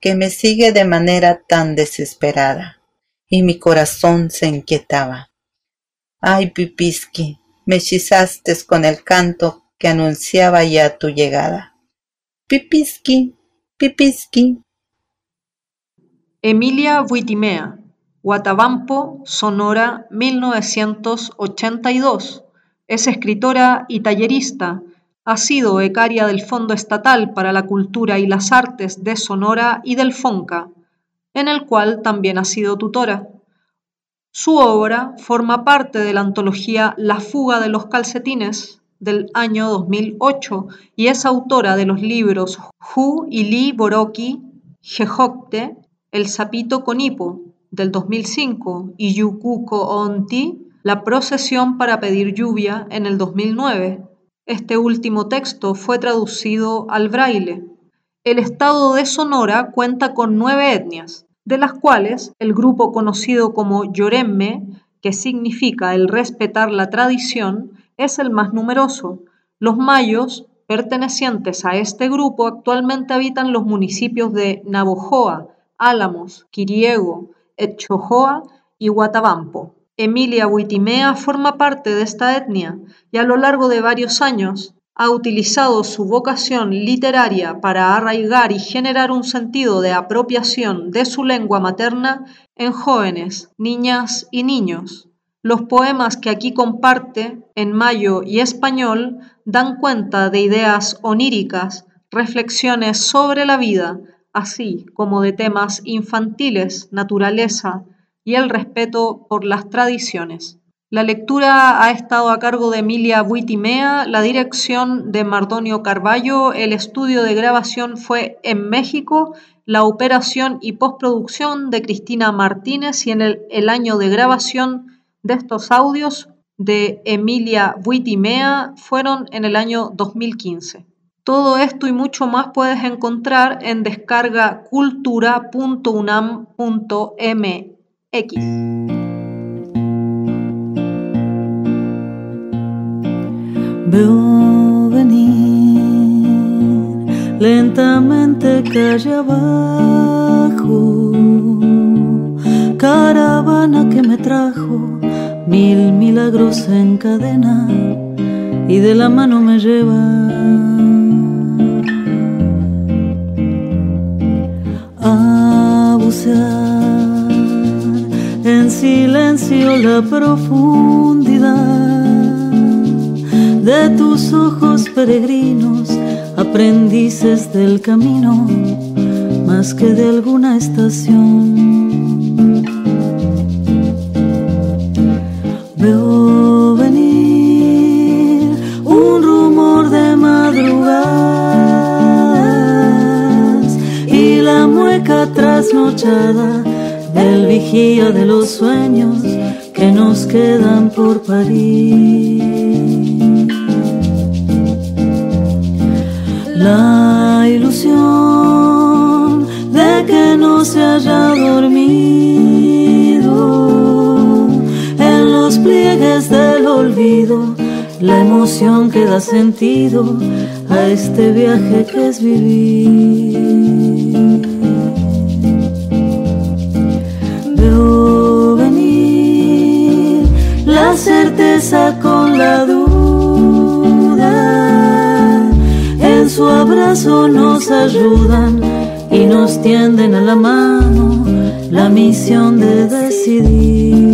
que me sigue de manera tan desesperada? Y mi corazón se inquietaba. Ay, pipiski, me hechizaste con el canto que anunciaba ya tu llegada. Pipiski, pipiski. Emilia Buitimea, Guatabampo, Sonora, 1982. Es escritora y tallerista. Ha sido becaria del Fondo Estatal para la Cultura y las Artes de Sonora y del FONCA, en el cual también ha sido tutora. Su obra forma parte de la antología La fuga de los calcetines del año 2008 y es autora de los libros Hu y Li Boroki, Jejocte, El sapito con hipo del 2005 y Yukuko Onti, La procesión para pedir lluvia en el 2009. Este último texto fue traducido al braille. El estado de Sonora cuenta con nueve etnias, de las cuales el grupo conocido como Yoremme, que significa el respetar la tradición, es el más numeroso. Los mayos, pertenecientes a este grupo, actualmente habitan los municipios de Navojoa, Álamos, Quiriego, Etchojoa y Guatabampo. Emilia Huitimea forma parte de esta etnia y a lo largo de varios años ha utilizado su vocación literaria para arraigar y generar un sentido de apropiación de su lengua materna en jóvenes, niñas y niños. Los poemas que aquí comparte, en mayo y español, dan cuenta de ideas oníricas, reflexiones sobre la vida, así como de temas infantiles, naturaleza y el respeto por las tradiciones. La lectura ha estado a cargo de Emilia Buitimea, la dirección de Mardonio Carballo, el estudio de grabación fue en México, la operación y postproducción de Cristina Martínez y en el, el año de grabación de estos audios de Emilia Buitimea fueron en el año 2015. Todo esto y mucho más puedes encontrar en descarga.cultura.unam.mx. Veo venir lentamente calle abajo, caravana que me trajo mil milagros en cadena y de la mano me lleva a bucear en silencio la profundidad de tus ojos peregrinos, aprendices del camino, más que de alguna estación. Veo venir un rumor de madrugadas y la mueca trasnochada del vigía de los sueños que nos quedan por parir. La ilusión de que no se haya dormido los olvido, la emoción que da sentido a este viaje que es vivir. Veo venir la certeza con la duda, en su abrazo nos ayudan y nos tienden a la mano la misión de decidir.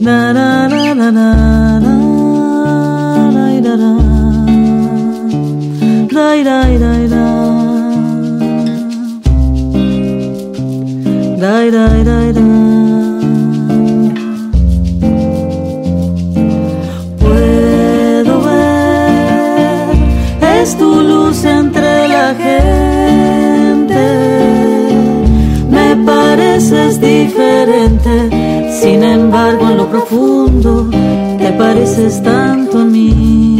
Na, na, na, na, na, na, ra, ra. Rai, rai, rai, ra. Rai, rai, rai, ra. Puedo ver, es tu luz entre la gente. Me pareces diferente, sin embargo profundo te pareces tanto a mí.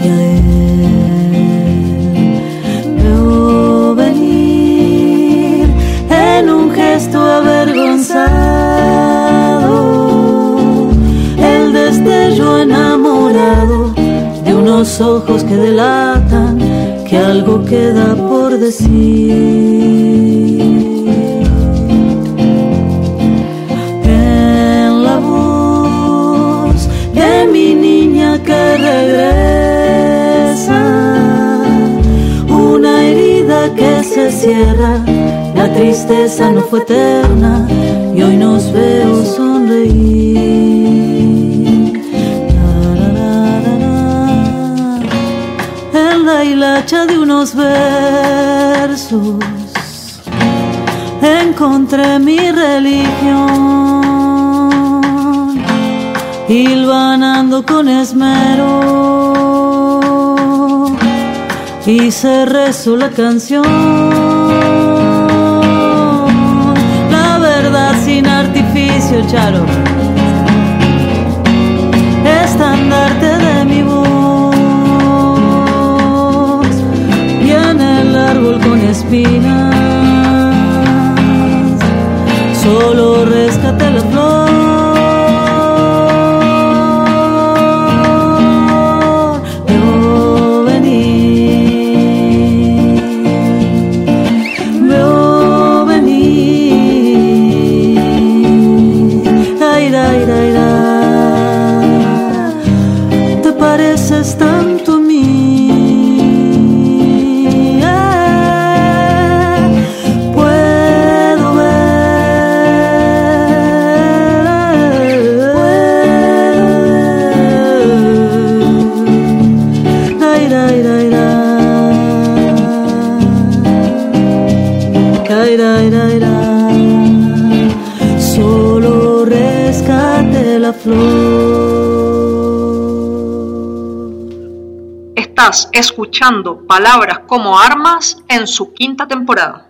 Y a él veo venir en un gesto avergonzado el destello enamorado de unos ojos que delatan que algo queda por decir. Regresa, una herida que se cierra, la tristeza no fue eterna y hoy nos veo sonreír. En la hilacha de unos versos encontré mi religión, hilvanando con esmero, y se rezó la canción. La verdad sin artificio, Charo, estandarte de mi voz, y en el árbol con espinas Escuchando Palabras como Armas en su quinta temporada.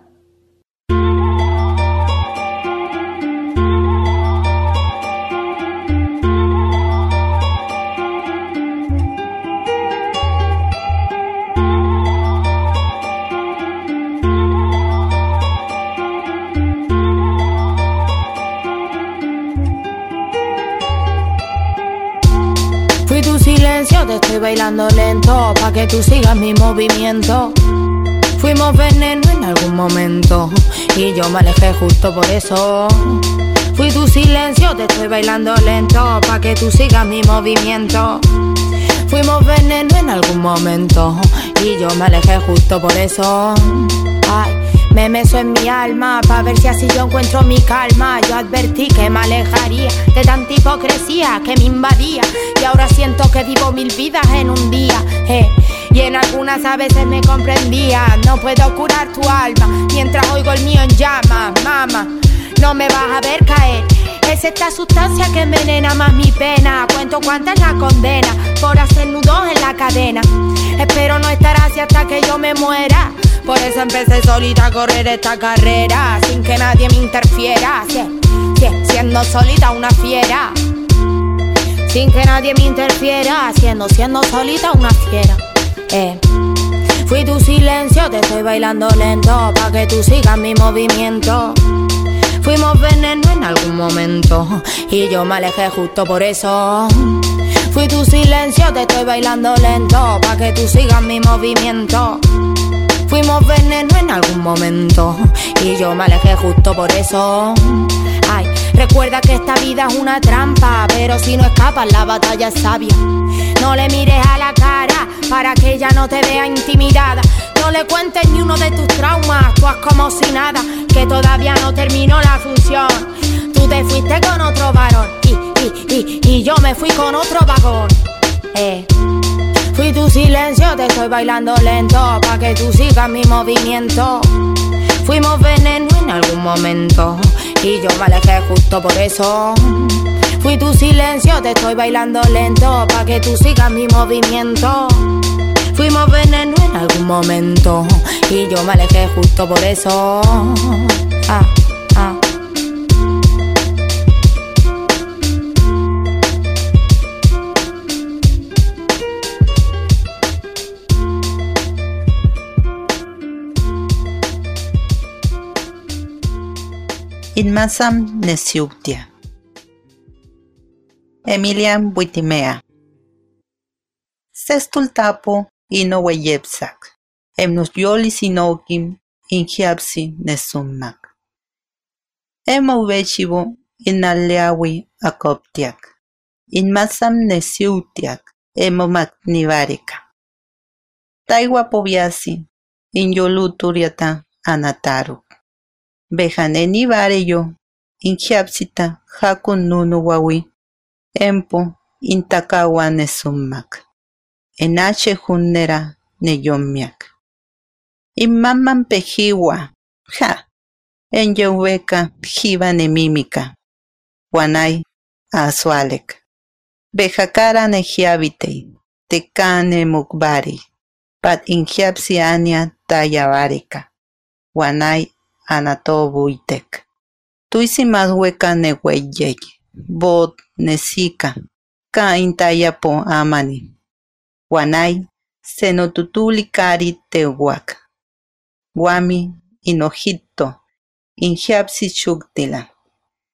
Te estoy bailando lento, pa' que tú sigas mi movimiento. Fuimos veneno en algún momento, y yo me alejé justo por eso. Fui tu silencio, te estoy bailando lento, pa' que tú sigas mi movimiento. Fuimos veneno en algún momento, y yo me alejé justo por eso. Me meso en mi alma pa' ver si así yo encuentro mi calma. Yo advertí que me alejaría de tanta hipocresía que me invadía. Y ahora siento que vivo mil vidas en un día. eh. Y en algunas a veces me comprendía. No puedo curar tu alma mientras oigo el mío en llamas, mama. No me vas a ver caer. Es esta sustancia que envenena más mi pena. Cuento cuánta la condena por hacer nudos en la cadena. Espero no estar así hasta que yo me muera. Por eso empecé solita a correr esta carrera sin que nadie me interfiera. Siendo solita una fiera. Sin que nadie me interfiera, siendo, siendo solita una fiera. Eh. Fui tu silencio, te estoy bailando lento pa' que tú sigas mi movimiento. Fuimos veneno en algún momento y yo me alejé justo por eso. Fui tu silencio, te estoy bailando lento pa' que tú sigas mi movimiento. Fuimos veneno en algún momento y yo me alejé justo por eso. Ay, recuerda que esta vida es una trampa, pero si no escapas la batalla es sabia. No le mires a la cara para que ella no te vea intimidada. No le cuentes ni uno de tus traumas, tú haz como si nada, que todavía no terminó la función. Tú te fuiste con otro varón y, y, y, y yo me fui con otro vagón. Eh. Fui tu silencio, te estoy bailando lento pa' que tú sigas mi movimiento. Fuimos veneno en algún momento y yo me alejé justo por eso. Fui tu silencio, te estoy bailando lento pa' que tú sigas mi movimiento. Fuimos veneno en algún momento y yo me alejé justo por eso. Ah. Inmasam Nesiuktia. Emilian Buitimea. Sestultapo ino weyepsak. Emnos yolis inokim inhiapsi nesummak. Ema uvechivo inaleawi akoptiak. Inmasam nesiutiak emo magnivarika. Taiwa poviasi inyoluturiata anataru. Bejaneni vareyo, injiapsita hakun nunu wawi, empo intakawa. Enache junnera neyomiak. Imaman pejiwa, ja, en yoweka jiva nemímica. Guanay azualek. Bejakara nejiabitei, tecane mukbari, pat injiapsi ania tayavarika. Guanay anato buitek. Tuisi más hueca ne hueyek, bot nesika, ka intayapo amani. Guanay, senotutuli kari tehuac. Guami, inojito, injiapsi chuktila.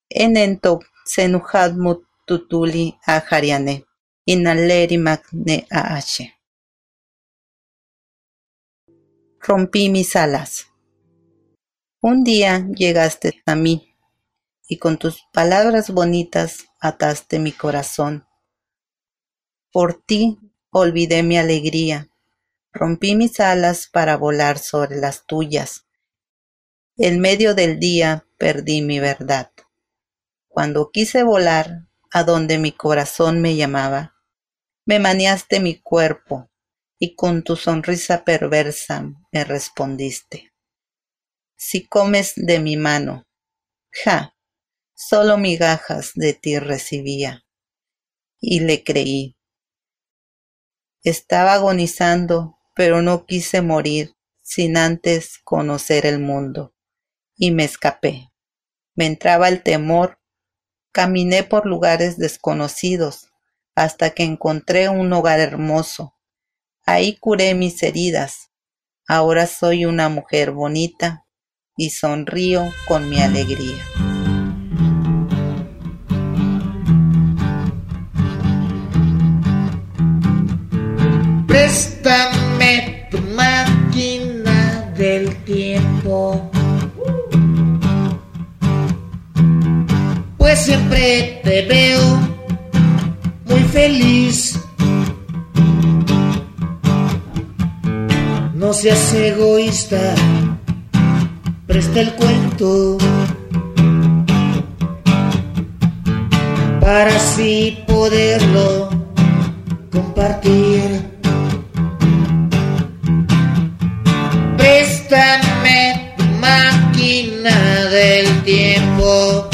Enento senujadmu tutuli ajariane, inalerimac ne aache. Rompí mis alas. Un día llegaste a mí y con tus palabras bonitas ataste mi corazón. Por ti olvidé mi alegría, rompí mis alas para volar sobre las tuyas. En medio del día perdí mi verdad. Cuando quise volar a donde mi corazón me llamaba, me maniaste mi cuerpo y con tu sonrisa perversa me respondiste. Si comes de mi mano, ja, solo migajas de ti recibía. Y le creí. Estaba agonizando, pero no quise morir sin antes conocer el mundo. Y me escapé. Me entraba el temor. Caminé por lugares desconocidos hasta que encontré un hogar hermoso. Ahí curé mis heridas. Ahora soy una mujer bonita y sonrío con mi alegría. Préstame tu máquina del tiempo. Pues siempre te veo muy feliz. No seas egoísta, presta el cuento. Para así poderlo compartir. Préstame tu máquina del tiempo.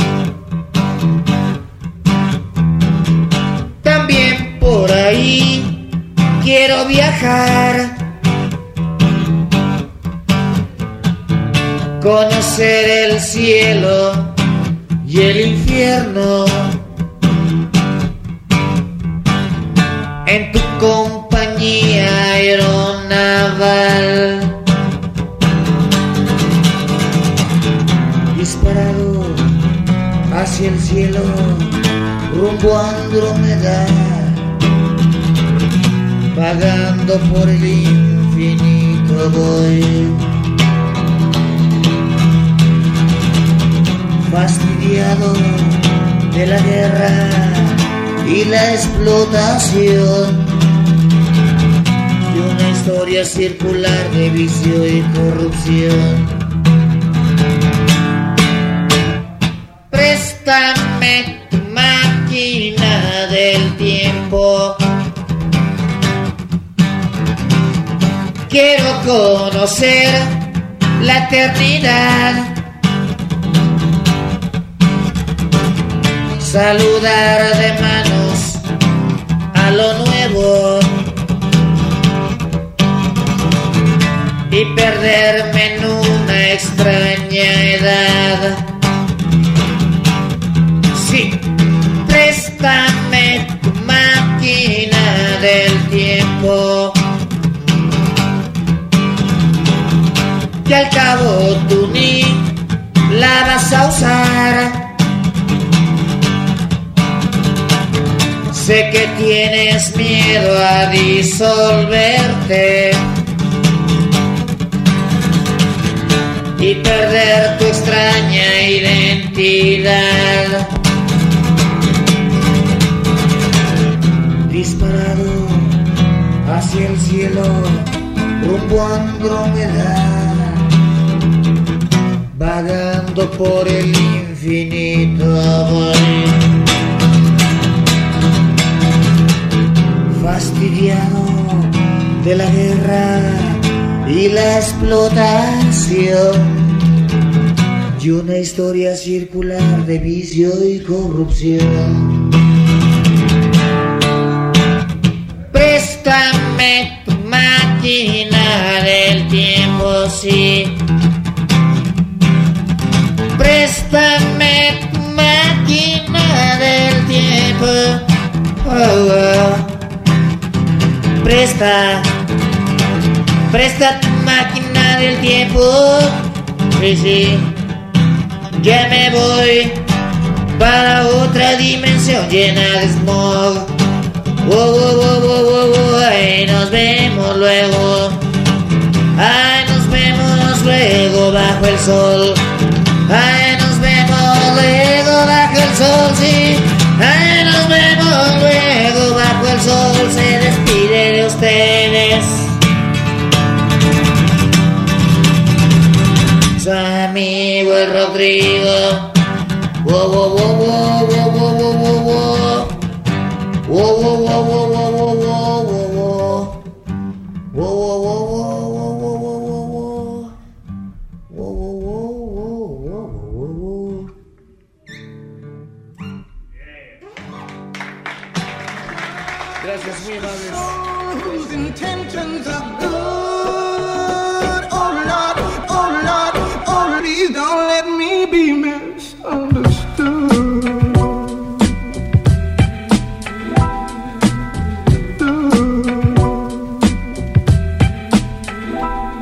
También por ahí quiero viajar. conocer el cielo y el infierno. En tu compañía aeronaval. Disparado hacia el cielo, rumbo a Andrómeda, pagando por el infinito voy. Fastidiado de la guerra y la explotación de una historia circular de vicio y corrupción. Préstame tu máquina del tiempo. Quiero conocer la eternidad. Saludar de manos a lo nuevo y perderme en una extraña edad. Sí, préstame tu máquina del tiempo. Que al cabo tú ni la vas a usar. Sé que tienes miedo a disolverte y perder tu extraña identidad. Disparado hacia el cielo, rumbo a Andrómeda, vagando por el infinito voy. Fastidiado de la guerra y la explotación y una historia circular de vicio y corrupción. Préstame tu máquina del tiempo, sí. Préstame tu máquina del tiempo. Oh. Presta, presta tu máquina del tiempo. Sí, sí. Ya me voy para otra dimensión llena de smog. Wow, wow. Ay, nos vemos luego. Ay, nos vemos luego bajo el sol. Ay, nos vemos luego bajo el sol, sí. Ay, nos vemos luego bajo el sol. Se despide de ustedes. Su amigo Rodrigo.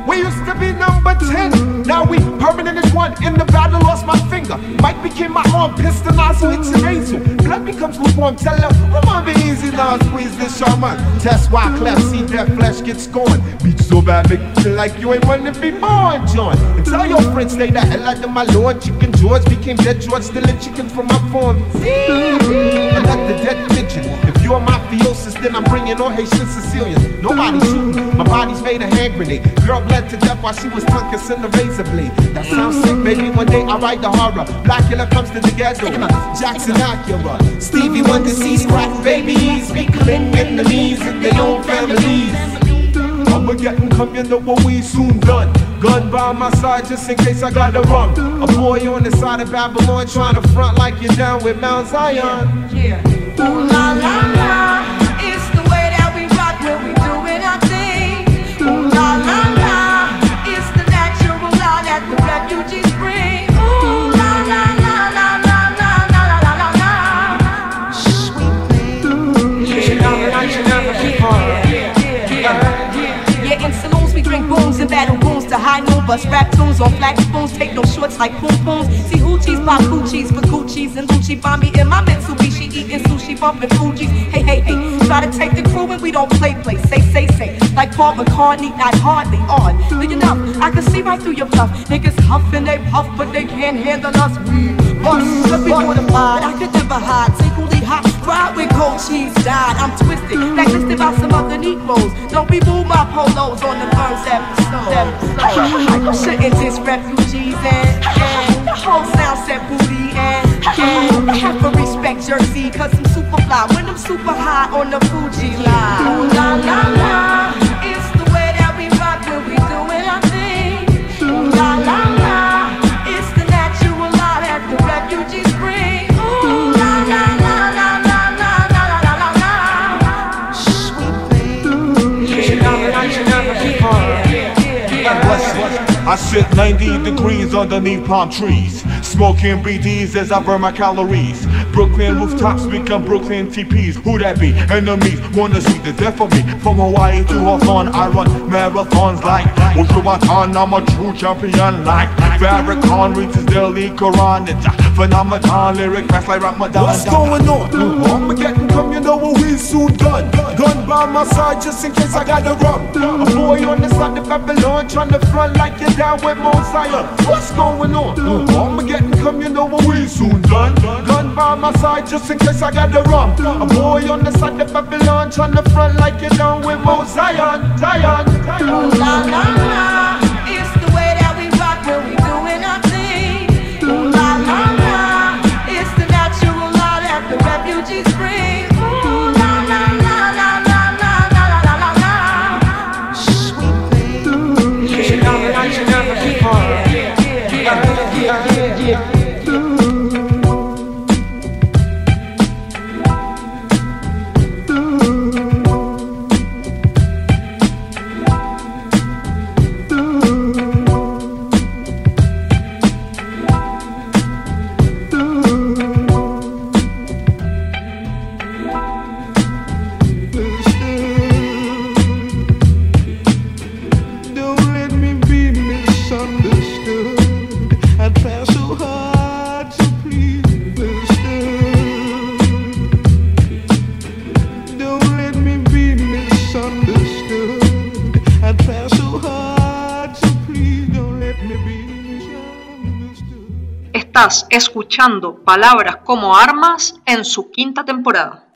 We used to be number 10. Now we permanent as one. In the battle, lost my finger. Mike became my arm. Pistol nozzle, it's an angel. Blood becomes lukewarm. Tell her, oh, be easy now. Squeeze this shaman. Test why cleft. See that flesh gets scorned. Beat so bad, make you feel like you ain't to be born, John. And tell your friends, stay the hell out of my lord. Chicken George became dead George. Stealing chicken from my farm. Another dead pigeon. You're mafiosis, then I'm bringing all Haitian Sicilians. Nobody shooting. My body's made a hand grenade. Girl bled to death while she was tongue kissing the razor blade. That sounds sick, baby. One day I write the horror. Blackula comes to the ghetto. Jackson Acura. Stevie Wonder sees crack babies. Be killing enemies in their own families. I'ma get and come, you know what we soon done. Gun by my side just in case I gotta run. A boy on the side of Babylon trying to front like you're down with Mount Zion. Yeah. Ooh la la la, noon bust rap tunes on flat spoons, take no shorts like poom pooms. See hoochies pop coochies for Gucci's and Gucci bomb me in my Mitsubishi eating sushi, bumping Fuji's. Hey, hey, hey, try to take the crew and we don't play, play. Say, say, say, like Paul McCartney, not hardly on. You know? I can see right through your bluff. Niggas huff and they puff, but they can't handle us. We bust, let me mortified. I could never hide, secretly hot. Ride with cold cheese, died. I'm twisted, blacklisted by some other Negroes. Don't remove my polos on the first episode. episode. Shouldn't diss refugees and, and whole sound set booty and, and have to respect Jersey, cause I'm super fly. When I'm super high on the Fuji line. Ooh, la la la. I sit 90 degrees underneath palm trees, smoking BDs as I burn my calories. Brooklyn rooftops become Brooklyn TPs. Who that be? Enemies wanna see the death of me. From Hawaii to Hawthorne, I run marathons like Ultramarathon. I'm a true champion like Farrakhan reads his daily Quran. It's a phenomenon, lyric fast like Ramadan. What's going on? Armageddon come, you know what we soon done. Gun by my side just in case I gotta run. A boy on the side of Babylon trying to front like you're down with Zion. What's going on? Armageddon come, you know we soon done. Gun by my side just in case I gotta run. A boy on the side of Babylon trying to front like you're down with Mount Palabras como Armas en su quinta temporada.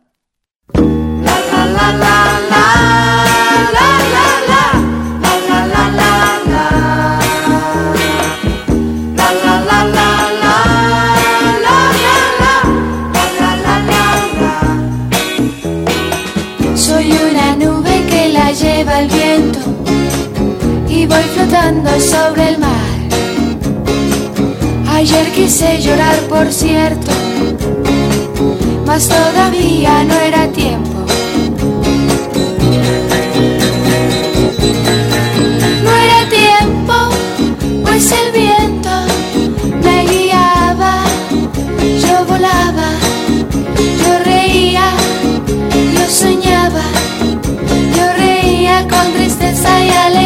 Soy una nube que la lleva el viento y voy flotando sobre el mar. Ayer quise llorar, por cierto, mas todavía no era tiempo. No era tiempo, pues el viento me guiaba, yo volaba, yo reía, yo soñaba, yo reía con tristeza y alegría.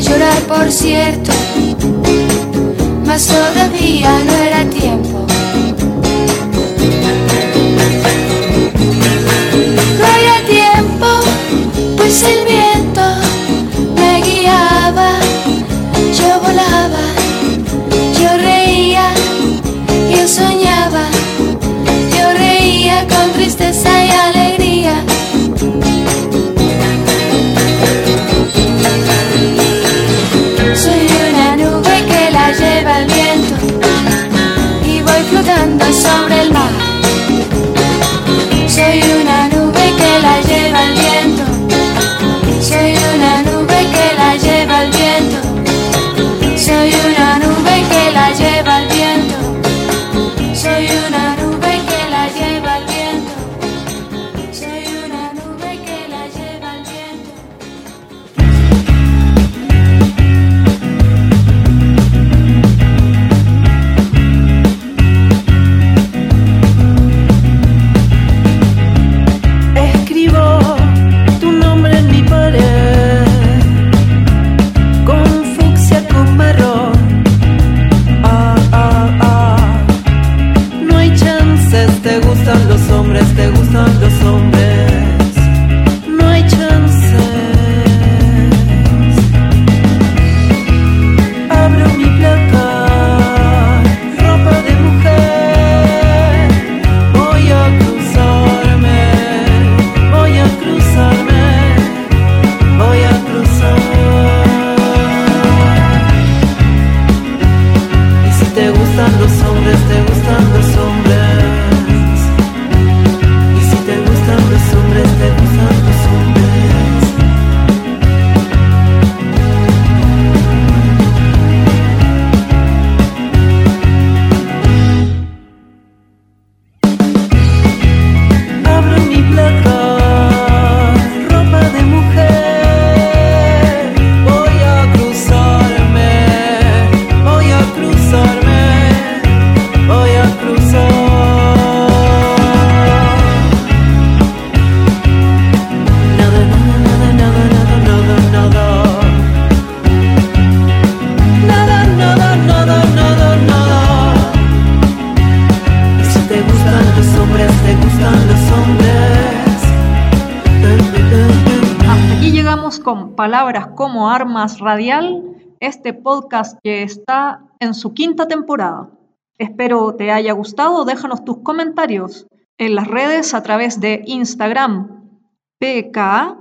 Llorar, por cierto, mas todavía no Radial, este podcast que está en su quinta temporada. Espero te haya gustado, déjanos tus comentarios en las redes a través de Instagram, pka-radial.